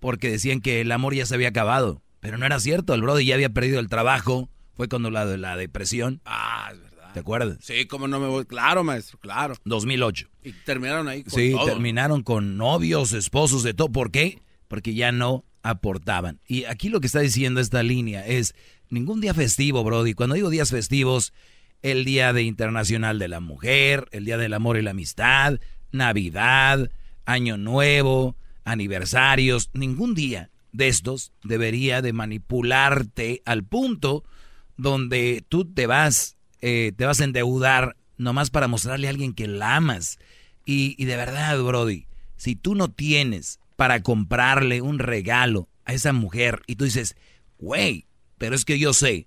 porque decían que el amor ya se había acabado. Pero no era cierto, el Brody ya había perdido el trabajo. Fue cuando la la depresión. Ah, es verdad. ¿Te acuerdas? Sí, cómo no me voy. Claro, maestro, claro. 2008. Y terminaron ahí con Sí, todo. terminaron con novios, esposos, de todo. ¿Por qué? Porque ya no aportaban. Y aquí lo que está diciendo esta línea es ningún día festivo, Brody. Cuando digo días festivos, el Día de Internacional de la Mujer, el Día del Amor y la Amistad, Navidad, Año Nuevo, aniversarios, ningún día de estos debería de manipularte al punto donde tú te vas, eh, te vas a endeudar nomás para mostrarle a alguien que la amas. Y, y de verdad, Brody, si tú no tienes para comprarle un regalo a esa mujer y tú dices, güey, pero es que yo sé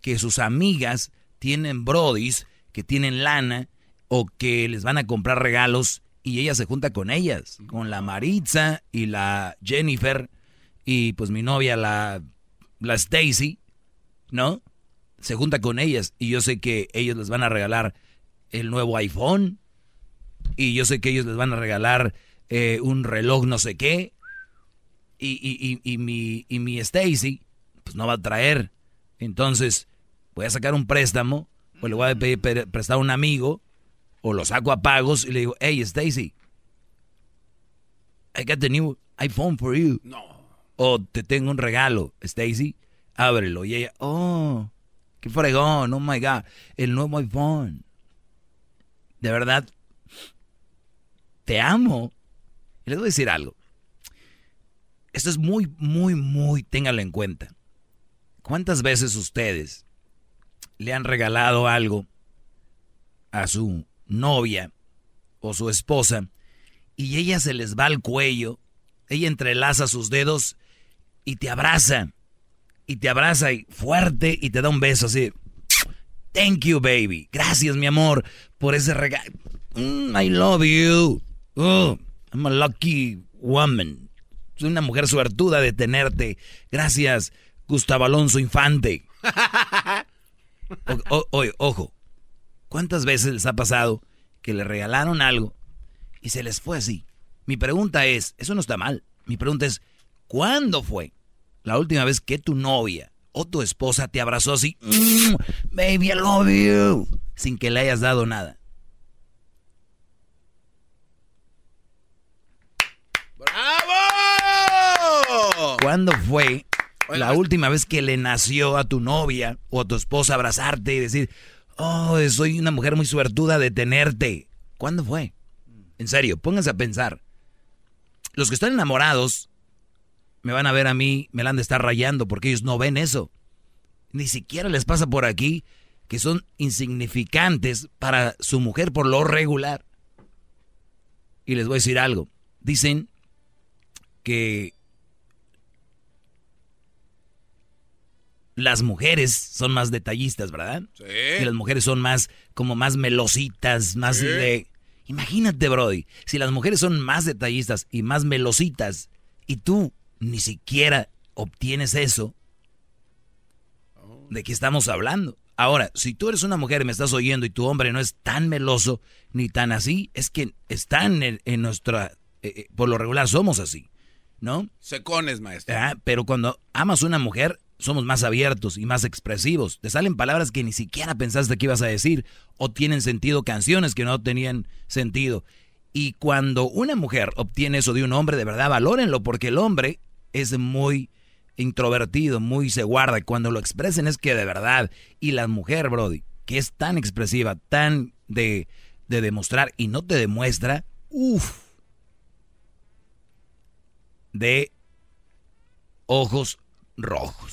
que sus amigas tienen brodis que tienen lana o que les van a comprar regalos y ella se junta con ellas, con la Maritza y la Jennifer y pues mi novia la, la Stacy, ¿no? Se junta con ellas y yo sé que ellos les van a regalar el nuevo iPhone y yo sé que ellos les van a regalar eh, un reloj no sé qué y, y, y, y mi, y mi Stacy pues no va a traer. Entonces voy a sacar un préstamo o le voy a pedir a un amigo o lo saco a pagos y le digo, hey Stacy, I got the new iPhone for you. No. O te tengo un regalo, Stacy, ábrelo. Y ella, oh, qué fregón, oh my God, el nuevo iPhone. De verdad, te amo. Y les voy a decir algo. Esto es muy, muy, muy, ténganlo en cuenta. ¿Cuántas veces ustedes le han regalado algo a su novia o su esposa y ella se les va al cuello, ella entrelaza sus dedos y te abraza, y te abraza y fuerte y te da un beso así. Thank you, baby. Gracias, mi amor, por ese regalo. Mm, I love you. Oh, I'm a lucky woman. Soy una mujer suertuda de tenerte. Gracias, Gustavo Alonso Infante. O- o- oye, ojo, ¿cuántas veces les ha pasado que le regalaron algo y se les fue así? Mi pregunta es, eso no está mal. Mi pregunta es, ¿cuándo fue la última vez que tu novia o tu esposa te abrazó así, "Mm, baby, I love you, sin que le hayas dado nada? ¡Bravo! ¿Cuándo fue la última vez que le nació a tu novia o a tu esposa abrazarte y decir, oh, soy una mujer muy suertuda de tenerte? ¿Cuándo fue? En serio, pónganse a pensar. Los que están enamorados me van a ver a mí, me la han de estar rayando porque ellos no ven eso. Ni siquiera les pasa por aquí que son insignificantes para su mujer por lo regular. Y les voy a decir algo. Dicen que las mujeres son más detallistas, ¿verdad? Sí. Que las mujeres son más, como más melositas, más Sí. de... Imagínate, Brody, si las mujeres son más detallistas y más melositas y tú ni siquiera obtienes eso, ¿de qué estamos hablando? Ahora, si tú eres una mujer y me estás oyendo y tu hombre no es tan meloso ni tan así, es que están en, en nuestra... eh, eh, por lo regular somos así, ¿no? Secones, maestro. Ah, pero cuando amas a una mujer, somos más abiertos y más expresivos. Te salen palabras que ni siquiera pensaste que ibas a decir o tienen sentido canciones que no tenían sentido. Y cuando una mujer obtiene eso de un hombre, de verdad valórenlo porque el hombre es muy introvertido, muy se guarda. Cuando lo expresen es que de verdad. Y la mujer, Brody, que es tan expresiva, tan de, de demostrar y no te demuestra, uff, de ojos rojos.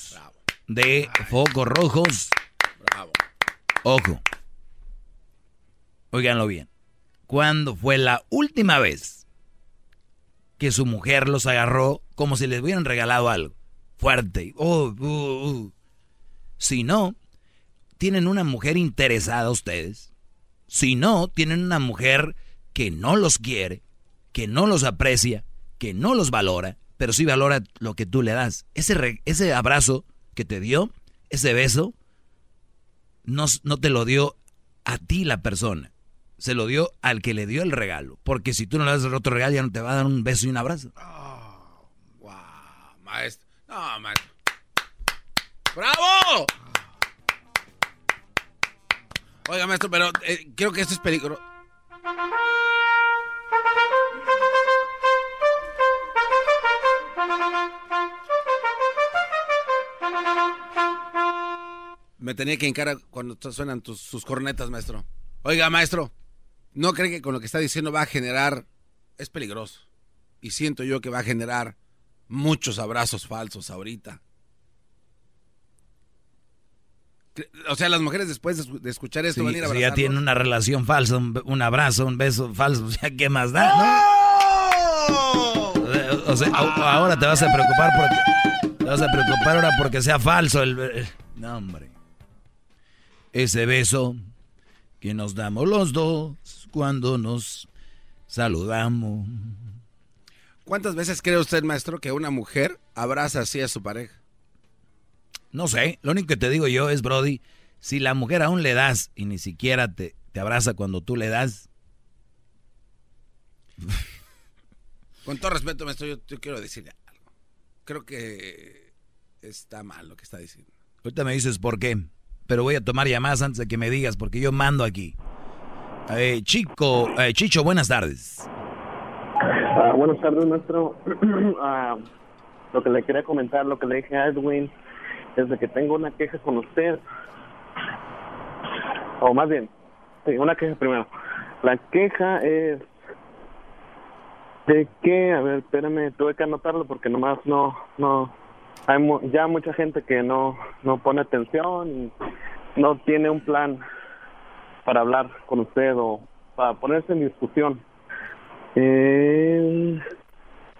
De focos rojos. Bravo. Ojo. Óiganlo bien. ¿Cuándo fue la última vez que su mujer los agarró como si les hubieran regalado algo? Fuerte. Oh, uh, uh. Si no, tienen una mujer interesada ustedes. Si no, tienen una mujer que no los quiere, que no los aprecia, que no los valora, pero sí valora lo que tú le das. Ese, re- ese abrazo que te dio, ese beso, no, no te lo dio a ti la persona. Se lo dio al que le dio el regalo. Porque si tú no le das el otro regalo, ya no te va a dar un beso y un abrazo. Maestro. No, maestro. ¡Bravo! Oiga, maestro, pero eh, creo que esto es peligroso. Me tenía que encarar cuando suenan tus, sus cornetas, maestro. Oiga, maestro, ¿no cree que con lo que está diciendo va a generar... Es peligroso. Y siento yo que va a generar muchos abrazos falsos ahorita. O sea, las mujeres después de escuchar esto van a ir a Si ya tienen una relación falsa, un, abrazo, un beso falso, o sea, ¿qué más da? ¡Oh! O sea, ahora te vas a preocupar porque... Te vas a preocupar ahora porque sea falso el... el no, hombre. Ese beso que nos damos los dos cuando nos saludamos. ¿Cuántas veces cree usted, maestro, que una mujer abraza así a su pareja? No sé, lo único que te digo yo es, Brody, si la mujer aún le das y ni siquiera te, te abraza cuando tú le das. Con todo respeto, maestro, yo, yo, quiero decirle algo. Creo que está mal lo que está diciendo. Ahorita me dices por qué, pero voy a tomar llamadas antes de que me digas, porque yo mando aquí. Eh, Chico, eh, Chicho, buenas tardes. Uh, buenas tardes, maestro. uh, lo que le quería comentar, lo que le dije a Edwin, es de que tengo una queja con usted. O más bien, sí, una queja primero. La queja es de que, a ver, espérame, tuve que anotarlo porque nomás no, no, hay mu ya mucha gente que no, no pone atención y no tiene un plan para hablar con usted o para ponerse en discusión. Eh,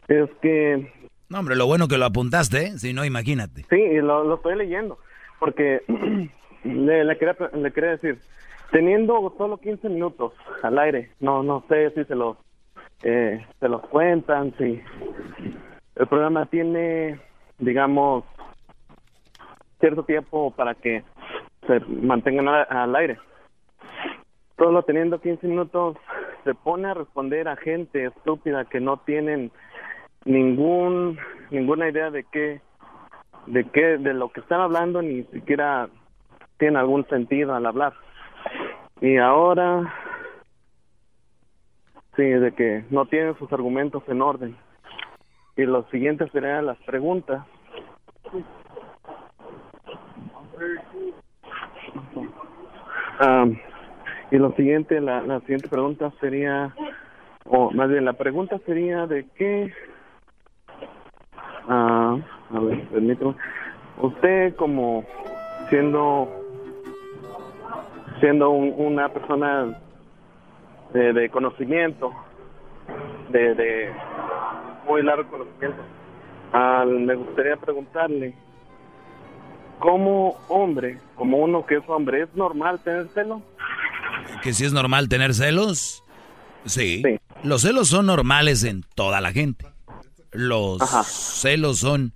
es que... No, hombre, lo bueno que lo apuntaste, ¿eh? Si no, imagínate. Sí, lo, lo estoy leyendo, porque le, le, quería, le quería decir, teniendo solo 15 minutos al aire, no no sé si se los, eh, se los cuentan, si el programa tiene, digamos, cierto tiempo para que se mantengan al, al aire. Solo teniendo 15 minutos se pone a responder a gente estúpida que no tienen ningún ninguna idea de qué de qué de lo que están hablando ni siquiera tiene algún sentido al hablar y ahora sí de que no tienen sus argumentos en orden y lo siguiente serían las preguntas y lo siguiente la, la siguiente pregunta sería o más bien la pregunta sería de qué Ah, a ver, permítame. Usted como siendo siendo un, una persona de, de conocimiento, de, de, muy largo conocimiento, ah, me gustaría preguntarle, como hombre, como uno que es hombre, ¿es normal tener celos? ¿Que si es normal tener celos? Sí. sí. Los celos son normales en toda la gente los Ajá. celos son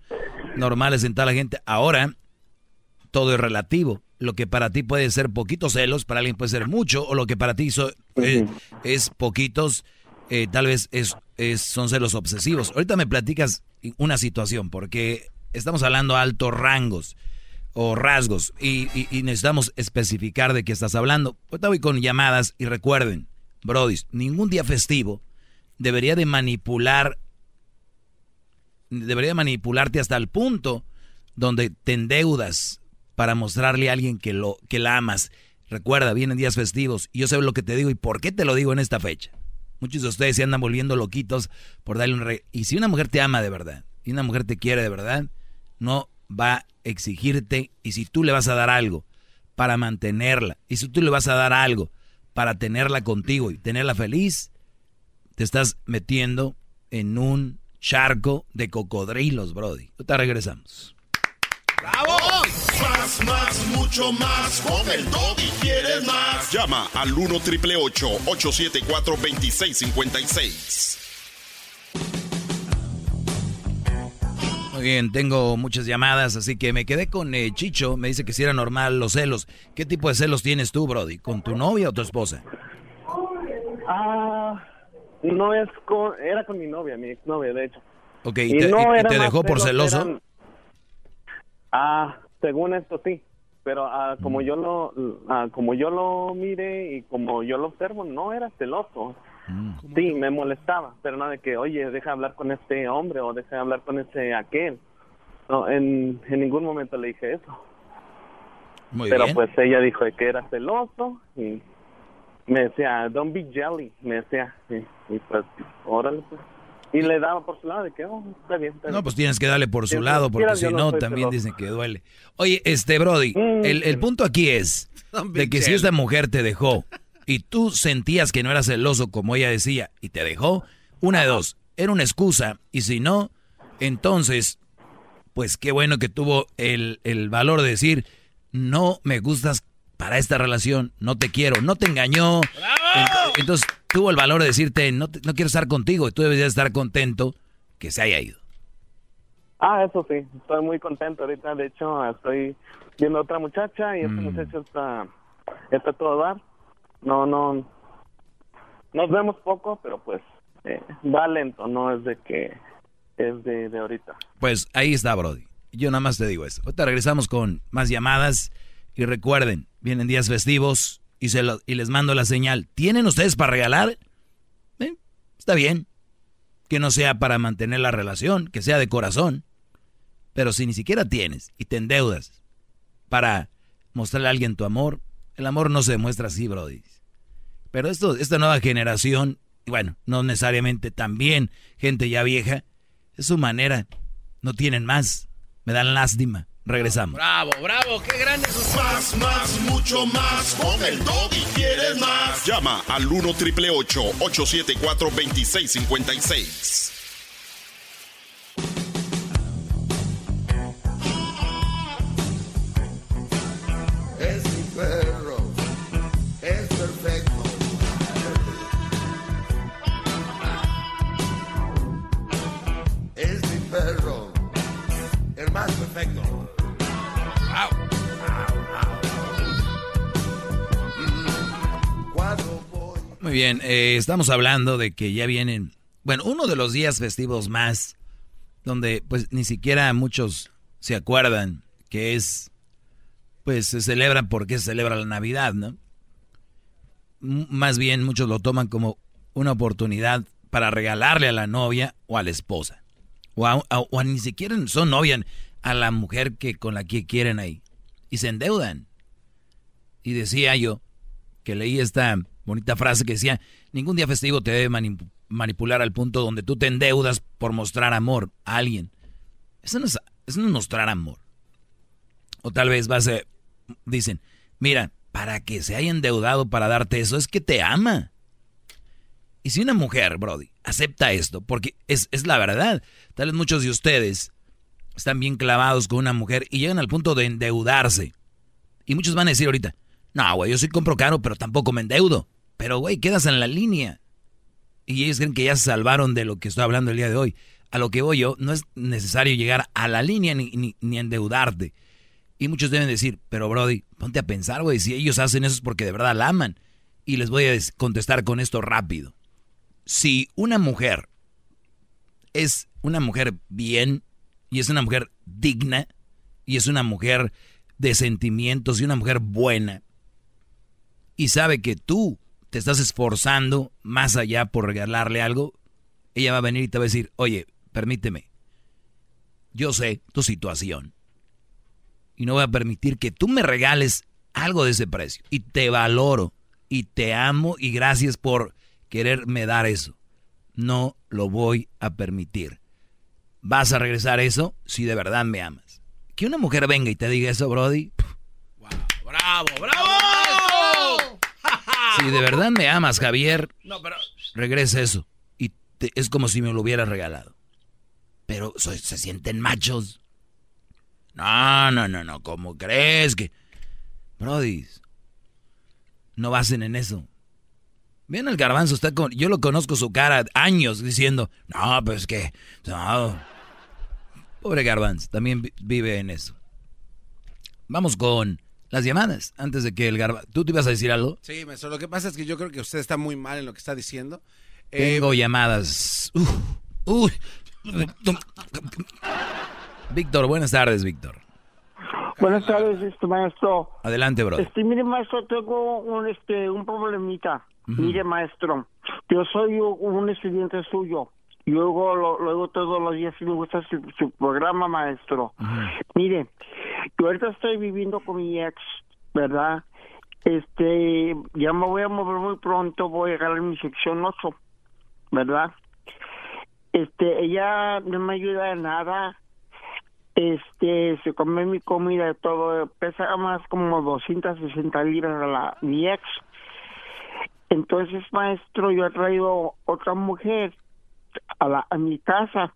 normales en toda la gente. Ahora, todo es relativo. Lo que para ti puede ser poquitos celos, para alguien puede ser mucho, o lo que para ti so, eh, es poquitos, eh, tal vez es, son celos obsesivos. Ahorita me platicas una situación, porque estamos hablando de altos rangos o rasgos y, necesitamos especificar de qué estás hablando. Ahorita voy con llamadas y recuerden, Brody, ningún día festivo debería de manipular debería manipularte hasta el punto donde te endeudas para mostrarle a alguien que, lo, que la amas. Recuerda, vienen días festivos y yo sé lo que te digo y por qué te lo digo en esta fecha. Muchos de ustedes se andan volviendo loquitos por darle un rey. Y si una mujer te ama de verdad y una mujer te quiere de verdad, no va a exigirte. Y si tú le vas a dar algo para mantenerla, y si tú le vas a dar algo para tenerla contigo y tenerla feliz, te estás metiendo en un charco de cocodrilos, Brody. Ahorita regresamos. Más, más, mucho más. Con el y quieres más. Llama al 1 triple 874 2656. Muy bien, tengo muchas llamadas, así que me quedé con eh, Chicho. Me dice que si era normal los celos. ¿Qué tipo de celos tienes tú, Brody? ¿Con tu novia o tu esposa? Ah. No es con, era con mi novia, mi exnovia, de hecho. Ok, ¿y, y te, no y te dejó por celoso? Eran, ah, según esto sí. pero ah, como yo lo ah, como yo lo mire y como yo lo observo, no era celoso. Sí, me molestaba, pero no de que, oye, deja hablar con este hombre o deja hablar con ese aquel. No, en, en ningún momento le dije eso. Muy pero bien. pues ella dijo que era celoso y me decía, don't be jelly, me decía. Y, y pues, órale, pues. Y le daba por su lado de que, oh, está bien, está bien. No, pues tienes que darle por su lado, porque si no, también celoso. dicen que duele. Oye, este, Brody, el, el punto aquí es de que si esta mujer te dejó y tú sentías que no era celoso como ella decía y te dejó, una de dos, era una excusa y si no, entonces, pues qué bueno que tuvo el, el valor de decir, no me gustas para esta relación, no te quiero, no te engañó. Ent- Entonces tuvo el valor de decirte, no, te- no quiero estar contigo y tú debes de estar contento que se haya ido. Ah, eso sí, estoy muy contento ahorita. De hecho, estoy viendo a otra muchacha y esta Mm. muchacha está, está a todo dar. No, no, nos vemos poco, pero pues eh, va lento, no es de que es de, de ahorita. Pues ahí está, Brody. Yo nada más te digo eso. Ahorita regresamos con más llamadas. Y recuerden, vienen días festivos y, se lo- y les mando la señal. ¿Tienen ustedes para regalar? Eh, Está bien. Que no sea para mantener la relación, que sea de corazón. Pero si ni siquiera tienes y te endeudas para mostrarle a alguien tu amor, el amor no se demuestra así, Brody. Pero esto, esta nueva generación, bueno, no necesariamente también gente ya vieja, es su manera. No tienen más. Me dan lástima. Regresamos. Bravo, bravo, qué grande sus Más, más, mucho más. Con el y quieres más. Llama al 1 triple 874 2656. Es mi perro, es perfecto. Es mi perro, el más perfecto. Muy bien, eh, estamos hablando de que ya vienen, bueno, uno de los días festivos más, donde pues ni siquiera muchos se acuerdan que es, pues se celebra porque se celebra la Navidad, ¿no? Más bien muchos lo toman como una oportunidad para regalarle a la novia o a la esposa. O, a- o ni siquiera son novia a la mujer que con la que quieren ahí. Y se endeudan. Y decía yo que leí esta bonita frase que decía, ningún día festivo te debe mani- manipular al punto donde tú te endeudas por mostrar amor a alguien. Eso no es, eso no es mostrar amor. O tal vez vas a, dicen, mira, para que se haya endeudado para darte eso es que te ama. Y si una mujer, Brody, acepta esto, porque es, es la verdad, tal vez muchos de ustedes están bien clavados con una mujer y llegan al punto de endeudarse. Y muchos van a decir ahorita, no, güey, yo sí compro caro, pero tampoco me endeudo. Pero, güey, quedas en la línea. Y ellos creen que ya se salvaron de lo que estoy hablando el día de hoy. A lo que voy yo, no es necesario llegar a la línea ni, ni, endeudarte. Y muchos deben decir, pero Brody, ponte a pensar, güey, si ellos hacen eso es porque de verdad la aman. Y les voy a contestar con esto rápido. Si una mujer es una mujer bien y es una mujer digna y es una mujer de sentimientos y una mujer buena y sabe que tú te estás esforzando más allá por regalarle algo, ella va a venir y te va a decir, oye, permíteme, yo sé tu situación y no voy a permitir que tú me regales algo de ese precio y te valoro y te amo y gracias por quererme dar eso. No lo voy a permitir. ¿Vas a regresar eso si de verdad me amas? Que una mujer venga y te diga eso, Brody. ¡Bravo, bravo! Si de verdad me amas, Javier, No, pero regresa eso. Y es como si me lo hubieras regalado. Pero se sienten machos. No, no, no, no. ¿Cómo crees que...? Brody, no basen en eso. Ven el garbanzo, está con... Yo lo conozco su cara años diciendo, no, pues que... No. Pobre garbanzo, también vi- vive en eso. Vamos con las llamadas, antes de que el garbanzo... ¿Tú te ibas a decir algo? Sí, maestro, lo que pasa es que yo creo que usted está muy mal en lo que está diciendo. Eh, Tengo llamadas. Uf, uy. Víctor, buenas tardes, Víctor. Buenas tardes, este maestro. Adelante, bro. Este, mire, maestro, tengo un, este, un problemita. Mire, maestro, yo soy un estudiante suyo. Luego, lo- luego todos los días sí me gusta su, su programa, maestro. Mire, yo ahorita estoy viviendo con mi ex, ¿verdad? Este, ya me voy a mover muy pronto, voy a ganar mi sección 8, ¿verdad? Este, ella no me ayuda en nada. Este, se come mi comida y todo, pesa más como 260 libras a la, mi ex. Entonces, maestro, yo he traído otra mujer a, la, a mi casa,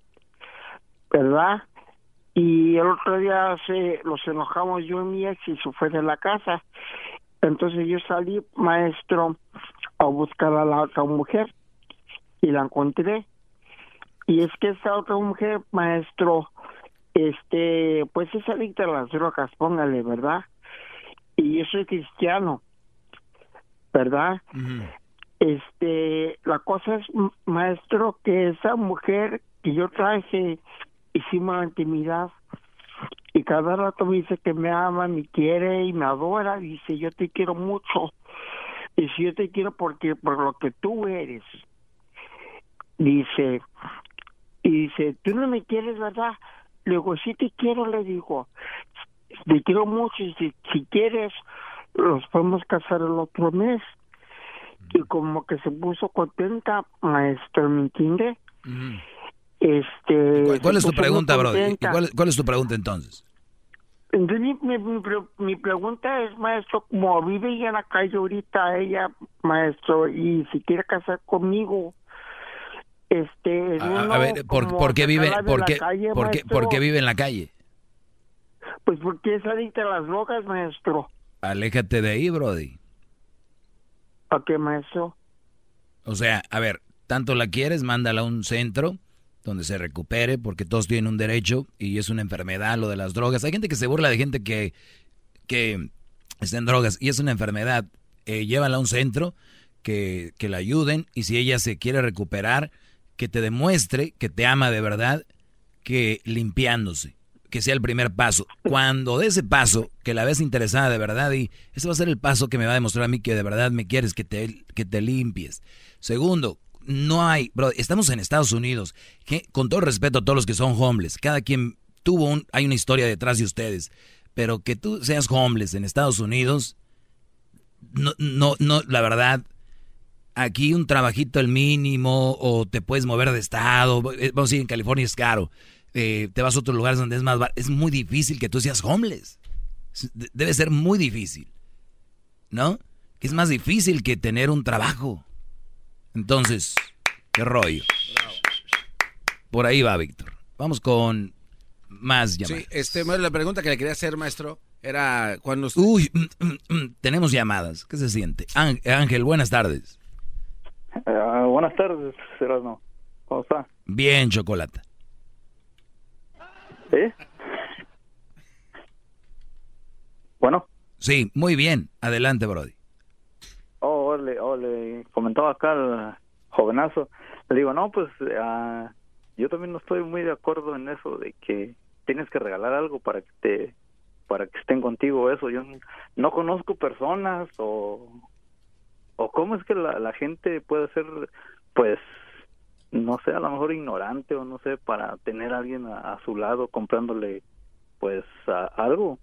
¿verdad? Y el otro día se, nos enojamos yo y mi ex y se fue de la casa. Entonces yo salí, maestro, a buscar a la otra mujer y la encontré. Y es que esa otra mujer, maestro, este, pues es adicta a las drogas, póngale, ¿verdad? Y yo soy cristiano, ¿verdad? Este, la cosa es, maestro, que esa mujer que yo traje, hicimos la intimidad y cada rato me dice que me ama, me quiere y me adora, dice, yo te quiero mucho. Dice, yo te quiero porque por lo que tú eres. Dice, y dice, tú no me quieres, ¿verdad? Le digo, sí te quiero, le digo, te quiero mucho y si, si quieres, los podemos casar el otro mes. Y como que se puso contenta, maestro, ¿me entiende? Este, ¿Cuál, es tu pregunta, bro? contenta. ¿Cuál, cuál es tu pregunta entonces? Entonces, mi, mi- mi pre- mi pregunta es, maestro, como vive ella en la calle ahorita, ella, maestro, y si quiere casar conmigo, este, es A, uno a ver, ¿por, qué vive, por qué, calle, por qué, por qué vive en la calle? Pues porque es adicta a las drogas, maestro. Aléjate de ahí, Brody. ¿A qué, maestro? O sea, a ver, tanto la quieres, mándala a un centro donde se recupere, porque todos tienen un derecho y es una enfermedad lo de las drogas. Hay gente que se burla de gente que, que está en drogas y es una enfermedad. Eh, llévala a un centro que, que la ayuden y si ella se quiere recuperar, que te demuestre que te ama de verdad, que limpiándose, que sea el primer paso. Cuando de ese paso, que la ves interesada de verdad y ese va a ser el paso que me va a demostrar a mí que de verdad me quieres, que te, que te limpies. Segundo, no hay, bro, estamos en Estados Unidos, que, con todo respeto a todos los que son homeless, cada quien tuvo un, hay una historia detrás de ustedes, pero que tú seas homeless en Estados Unidos, no, no, no, la verdad, aquí un trabajito el mínimo o te puedes mover de estado, eh, vamos a decir, en California es caro, eh, te vas a otros lugares donde es más bar- es muy difícil que tú seas homeless, Es- de- debe ser muy difícil, ¿no? Es más difícil que tener un trabajo. Entonces, qué rollo. Por ahí va, Víctor. Vamos con más llamadas. Sí, este, la pregunta que le quería hacer, maestro, era cuando... usted- Uy, mm, mm, mm, tenemos llamadas. ¿Qué se siente? Ángel, buenas tardes. Ah, buenas tardes, Serasno. ¿Cómo está? Bien, Chocolata. ¿Sí? Bueno. Sí, muy bien. Adelante, Brody. Oh, ole, ole. Comentaba acá el jovenazo. Le digo, no, pues ah, yo también no estoy muy de acuerdo en eso de que tienes que regalar algo para que te para que estén contigo eso. Yo no, no conozco personas o o cómo es que la, la gente puede ser, pues, no sé, a lo mejor ignorante o no sé, para tener a alguien a, a su lado comprándole, pues, a- algo.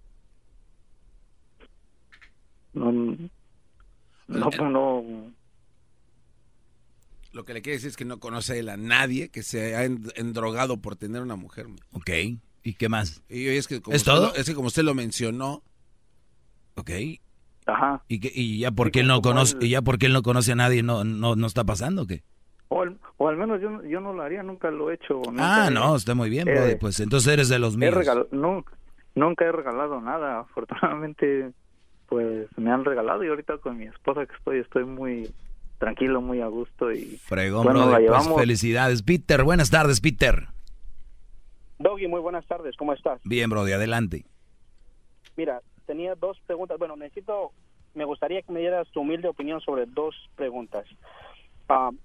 No, no, no, Lo que le quiere decir es que no conoce él a nadie que se ha en- endrogado por tener una mujer. Ok. ¿Y qué más? Y es que como ¿Es usted todo? es que como usted lo mencionó, Ok. Ajá. ¿Y, que, y ya porque él no conoce, él- y ya porque él no conoce a nadie, no, no, no está pasando, ¿o qué? O al, o al menos yo, no- yo no lo haría, nunca lo he hecho. nunca Ah, no, está muy bien, eh, Brody. Pues entonces eres de los he míos. nu- nunca he regalado nada, afortunadamente, pues me han regalado y ahorita con mi esposa que estoy, estoy muy tranquilo, muy a gusto y Fregón, bueno, Brody. la Pues llevamos. felicidades. Peter, buenas tardes, Peter. Doggy, muy buenas tardes, ¿cómo estás? Bien, Brody, adelante. Mira, tenía dos preguntas. Bueno, necesito, me gustaría que me dieras tu humilde opinión sobre dos preguntas.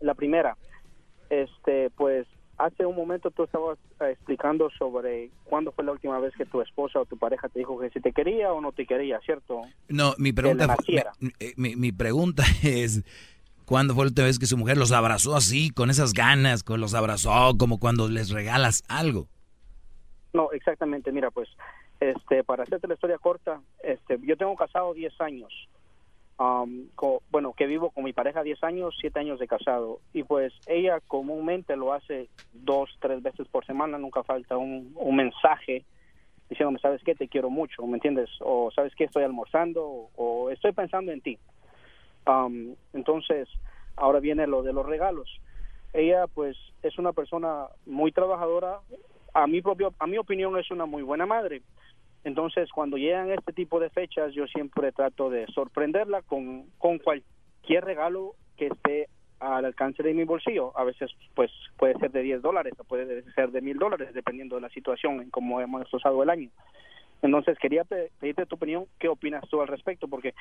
La primera, este, pues hace un momento tú estabas eh, explicando sobre cuándo fue la última vez que tu esposa o tu pareja te dijo que si te quería o no te quería, ¿cierto? No, mi pregunta, mi, eh, mi- mi pregunta es, ¿cuándo fue la última vez que su mujer los abrazó así, con esas ganas, con los abrazó, como cuando les regalas algo? No, exactamente. Mira, pues, este, para hacerte la historia corta, este, yo tengo casado 10 años. Am, co- bueno, que vivo con mi pareja 10 años, 7 años de casado. Y pues ella comúnmente lo hace dos, tres veces por semana. Nunca falta un, un mensaje diciéndome, ¿sabes qué? Te quiero mucho, ¿me entiendes? O ¿sabes qué? Estoy almorzando o, o estoy pensando en ti. Am, entonces, ahora viene lo de los regalos. Ella, pues, es una persona muy trabajadora. A mi propio, a mi opinión, es una muy buena madre. Entonces, cuando llegan este tipo de fechas, yo siempre trato de sorprenderla con, con cualquier regalo que esté al alcance de mi bolsillo. A veces, pues, puede ser de 10 dólares o puede ser de mil dólares, dependiendo de la situación en cómo hemos usado el año. Entonces, quería pe- pedirte tu opinión. ¿Qué opinas tú al respecto? Porque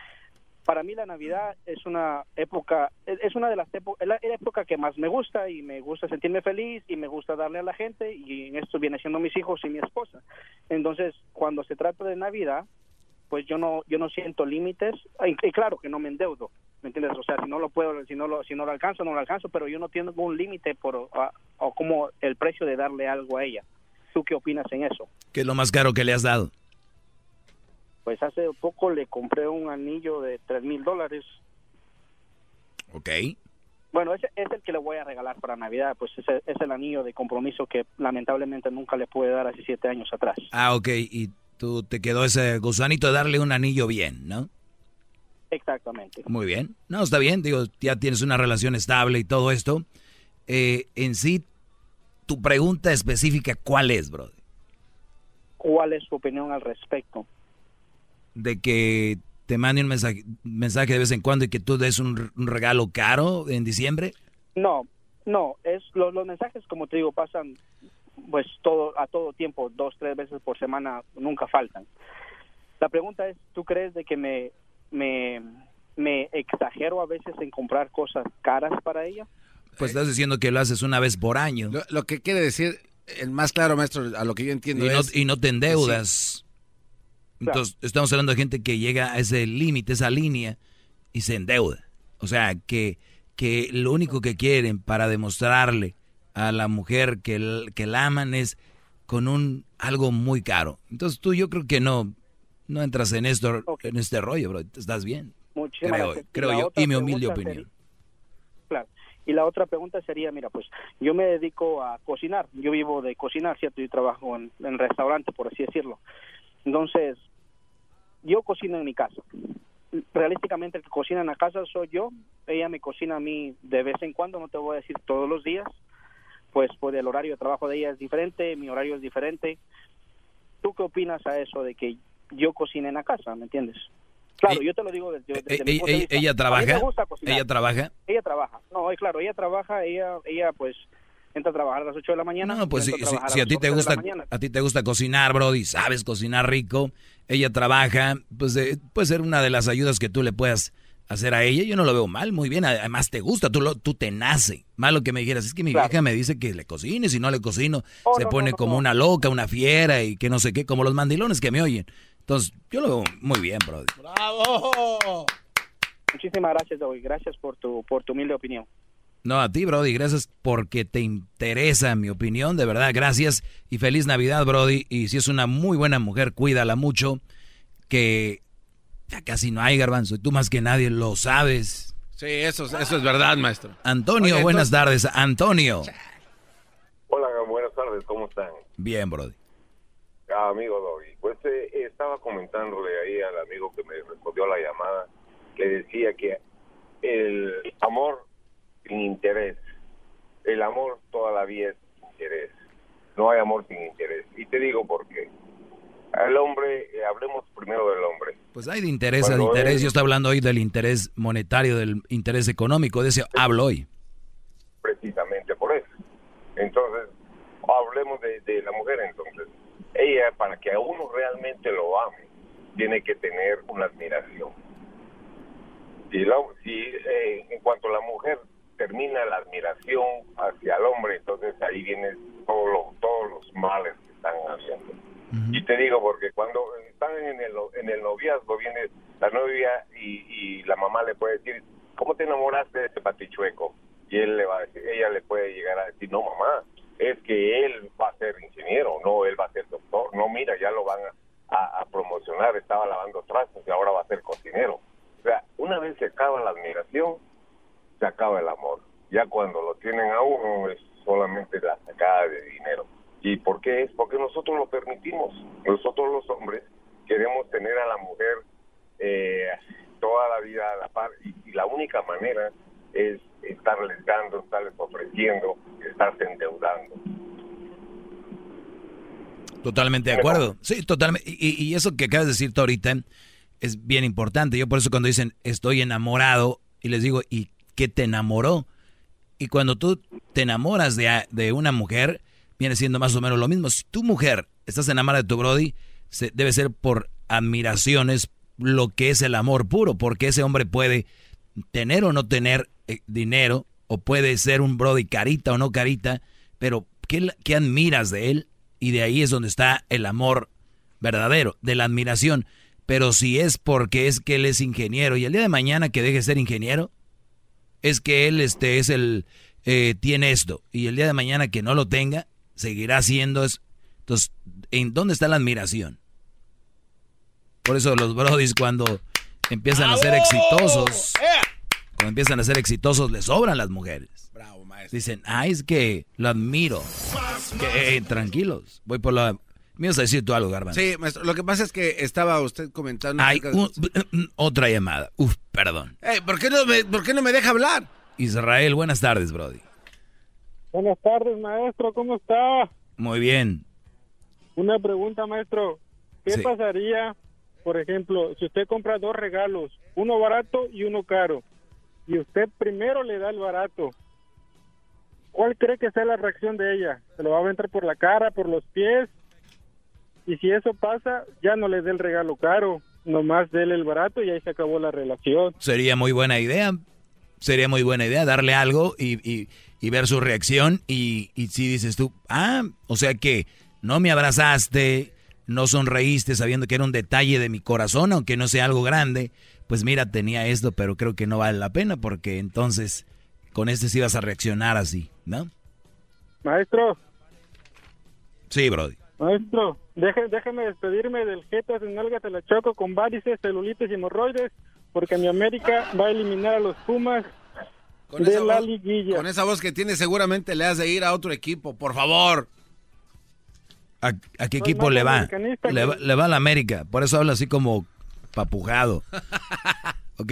para mí la Navidad es una época, es una de las épocas, la época que más me gusta y me gusta sentirme feliz y me gusta darle a la gente y en esto viene siendo mis hijos y mi esposa. Entonces, cuando se trata de Navidad, pues yo no yo no siento límites y, claro que no me endeudo, ¿me entiendes? O sea, si no lo puedo, si no lo si no lo alcanzo, no lo alcanzo, pero yo no tengo un límite por o como el precio de darle algo a ella. ¿Tú qué opinas en eso? ¿Qué es lo más caro que le has dado? Pues hace poco le compré un anillo de tres mil dólares Ok. Bueno, ese es el que le voy a regalar para Navidad, pues ese es el anillo de compromiso que lamentablemente nunca le pude dar hace siete años atrás. Ah, ok, y tú te quedó ese gusanito de darle un anillo bien, ¿no? Exactamente. Muy bien. No, está bien, digo, ya tienes una relación estable y todo esto. Eh, en sí, tu pregunta específica, ¿cuál es, bro? ¿Cuál es su opinión al respecto? De que te mande un mensaje, mensaje de vez en cuando y que tú des un, un regalo caro en diciembre. No, no, es los, los mensajes, como te digo, pasan pues todo a todo tiempo, dos, tres veces por semana, nunca faltan. La pregunta es, ¿tú crees de que me, me, me exagero a veces en comprar cosas caras para ella? Pues estás diciendo que lo haces una vez por año. Lo, lo que quiere decir, el más claro, maestro, a lo que yo entiendo Y no, es... y no te endeudas. Entonces, estamos hablando de gente que llega a ese límite, esa línea, y se endeuda. O sea, que, que lo único que quieren para demostrarle a la mujer que, que la aman es con un algo muy caro. Entonces tú yo creo que no, no entras en esto, en este rollo, bro. Estás bien. Muchísimas Creo, gracias. creo yo, y mi humilde opinión. sería- claro. Y la otra pregunta sería, mira, pues yo me dedico a cocinar. Yo vivo de cocinar, ¿cierto? Yo trabajo en, en restaurante, por así decirlo. Entonces, yo cocino en mi casa. Realísticamente el que cocina en la casa soy yo. Ella me cocina a mí de vez en cuando, no te voy a decir todos los días. Pues, pues el horario de trabajo de ella es diferente, mi horario es diferente. ¿Tú qué opinas a eso de que yo cocine en la casa, me entiendes? Claro, yo te lo digo desde, desde Eh, mi eh, punto de eh, vista. ella trabaja, ella trabaja. Ella trabaja. No, eh, claro, ella trabaja, ella, ella pues entra a trabajar a las 8 de la mañana. No, pues si, a si- a ti te 11 de la gusta, a ti te gusta cocinar, Brody, sabes cocinar rico, ella trabaja, pues eh, puede ser una de las ayudas que tú le puedas hacer a ella. Yo no lo veo mal, muy bien. Además te gusta, tú lo, tú te nace. Malo que me dijeras, es que mi vieja me dice que le cocine, si no le cocino, Oh, se no, pone no, no, como no. una loca, una fiera y que no sé qué, como los mandilones que me oyen. Entonces, yo lo veo muy bien, Brody. ¡Bravo! Muchísimas gracias, David. Gracias por tu, por tu humilde opinión. No, a ti, Brody, gracias porque te interesa mi opinión, de verdad, gracias y feliz Navidad, Brody. Y si es una muy buena mujer, cuídala mucho, que ya casi no hay garbanzo, y tú más que nadie lo sabes. Sí, eso, eso es verdad, maestro. Antonio, Oye, buenas entonces- tardes. Antonio. Hola, buenas tardes, ¿cómo están? Bien, Brody. Ah, amigo Dobby, pues eh, estaba comentándole ahí al amigo que me respondió la llamada, le decía que el amor sin interés, el amor toda la vida es sin interés, no hay amor sin interés. Y te digo por qué. Al hombre, eh, hablemos primero del hombre. Pues hay de interés a de interés. Yo estoy hablando hoy del interés monetario, del interés económico. De ese hablo hoy. precisamente por eso. Entonces, hablemos de, de la mujer entonces. Ella, para que a uno realmente lo ame, tiene que tener una admiración. Si, la- si, eh, en cuanto a la mujer termina la admiración hacia el hombre, entonces ahí vienen todo lo- todos los males que están haciendo. Y te digo, porque cuando están en el, en el noviazgo, viene la novia y, y la mamá le puede decir, ¿cómo te enamoraste de este patichueco? Y él le va a decir, ella le puede llegar a decir, no mamá, es que él va a ser ingeniero, no, él va a ser doctor, no, mira, ya lo van a, a- a promocionar, estaba lavando trastos y ahora va a ser cocinero. O sea, una vez se acaba la admiración, se acaba el amor. Ya cuando lo tienen a uno es solamente la sacada de dinero. ¿Y por qué es? Porque nosotros lo permitimos. Nosotros los hombres queremos tener a la mujer eh, toda la vida a la par y, y la única manera es estarles dando, estarles ofreciendo, estarse endeudando. Totalmente de acuerdo. Sí, totalmente. Y, y eso que acabas de decir tú ahorita es bien importante. Yo por eso cuando dicen estoy enamorado y les digo, ¿y qué te enamoró? Y cuando tú te enamoras de, de una mujer, viene siendo más o menos lo mismo. Si tu mujer estás enamorada de tu Brody, se- debe ser por admiraciones lo que es el amor puro, porque ese hombre puede tener o no tener eh, dinero, o puede ser un Brody carita o no carita, pero ¿qué, qué admiras de él? Y de ahí es donde está el amor verdadero, de la admiración. Pero si es porque es que él es ingeniero y el día de mañana que deje de ser ingeniero, es que él este es el eh, tiene esto. Y el día de mañana que no lo tenga seguirá siendo es. Entonces en dónde está la admiración por eso los brodis cuando empiezan a ser exitosos cuando empiezan a ser exitosos les sobran las mujeres. Dicen ah es que lo admiro que, eh, tranquilos voy por la me ibas a decir tú algo Garbanzo Sí, maestro, lo que pasa es que estaba usted comentando... hay de- un- otra llamada uf perdón Ey, ¿por, qué no me, ¿Por qué no me deja hablar? Israel buenas tardes brody Buenas tardes, maestro, ¿cómo está? muy bien Una pregunta, maestro. ¿Qué Sí. pasaría, por ejemplo, si usted compra dos regalos, uno barato y uno caro, y usted primero le da el barato? ¿Cuál cree que sea la reacción de ella? ¿Se lo va a aventar por la cara, por los pies? Y si eso pasa, ya no le dé el regalo caro, nomás déle el barato y ahí se acabó la relación. Sería muy buena idea. Sería muy buena idea darle algo y, y- y ver su reacción. Y, y si dices tú, ah, o sea que no me abrazaste, no sonreíste sabiendo que era un detalle de mi corazón, aunque no sea algo grande, pues mira, tenía esto, pero creo que no vale la pena porque entonces con este sí vas a reaccionar así, ¿no? Maestro, Sí, Brody. Maestro, deje- déjeme despedirme del Jetas de Nalga Te la Choco con varices, celulitis y hemorroides, porque mi América va a eliminar a los Pumas Con de esa, la voz, liguilla. con esa voz que tiene seguramente le has de ir a otro equipo, por favor. ¿A, a qué equipo le va? Le, va? le va a la América, por eso habla así como papujado. Ok,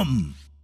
Come!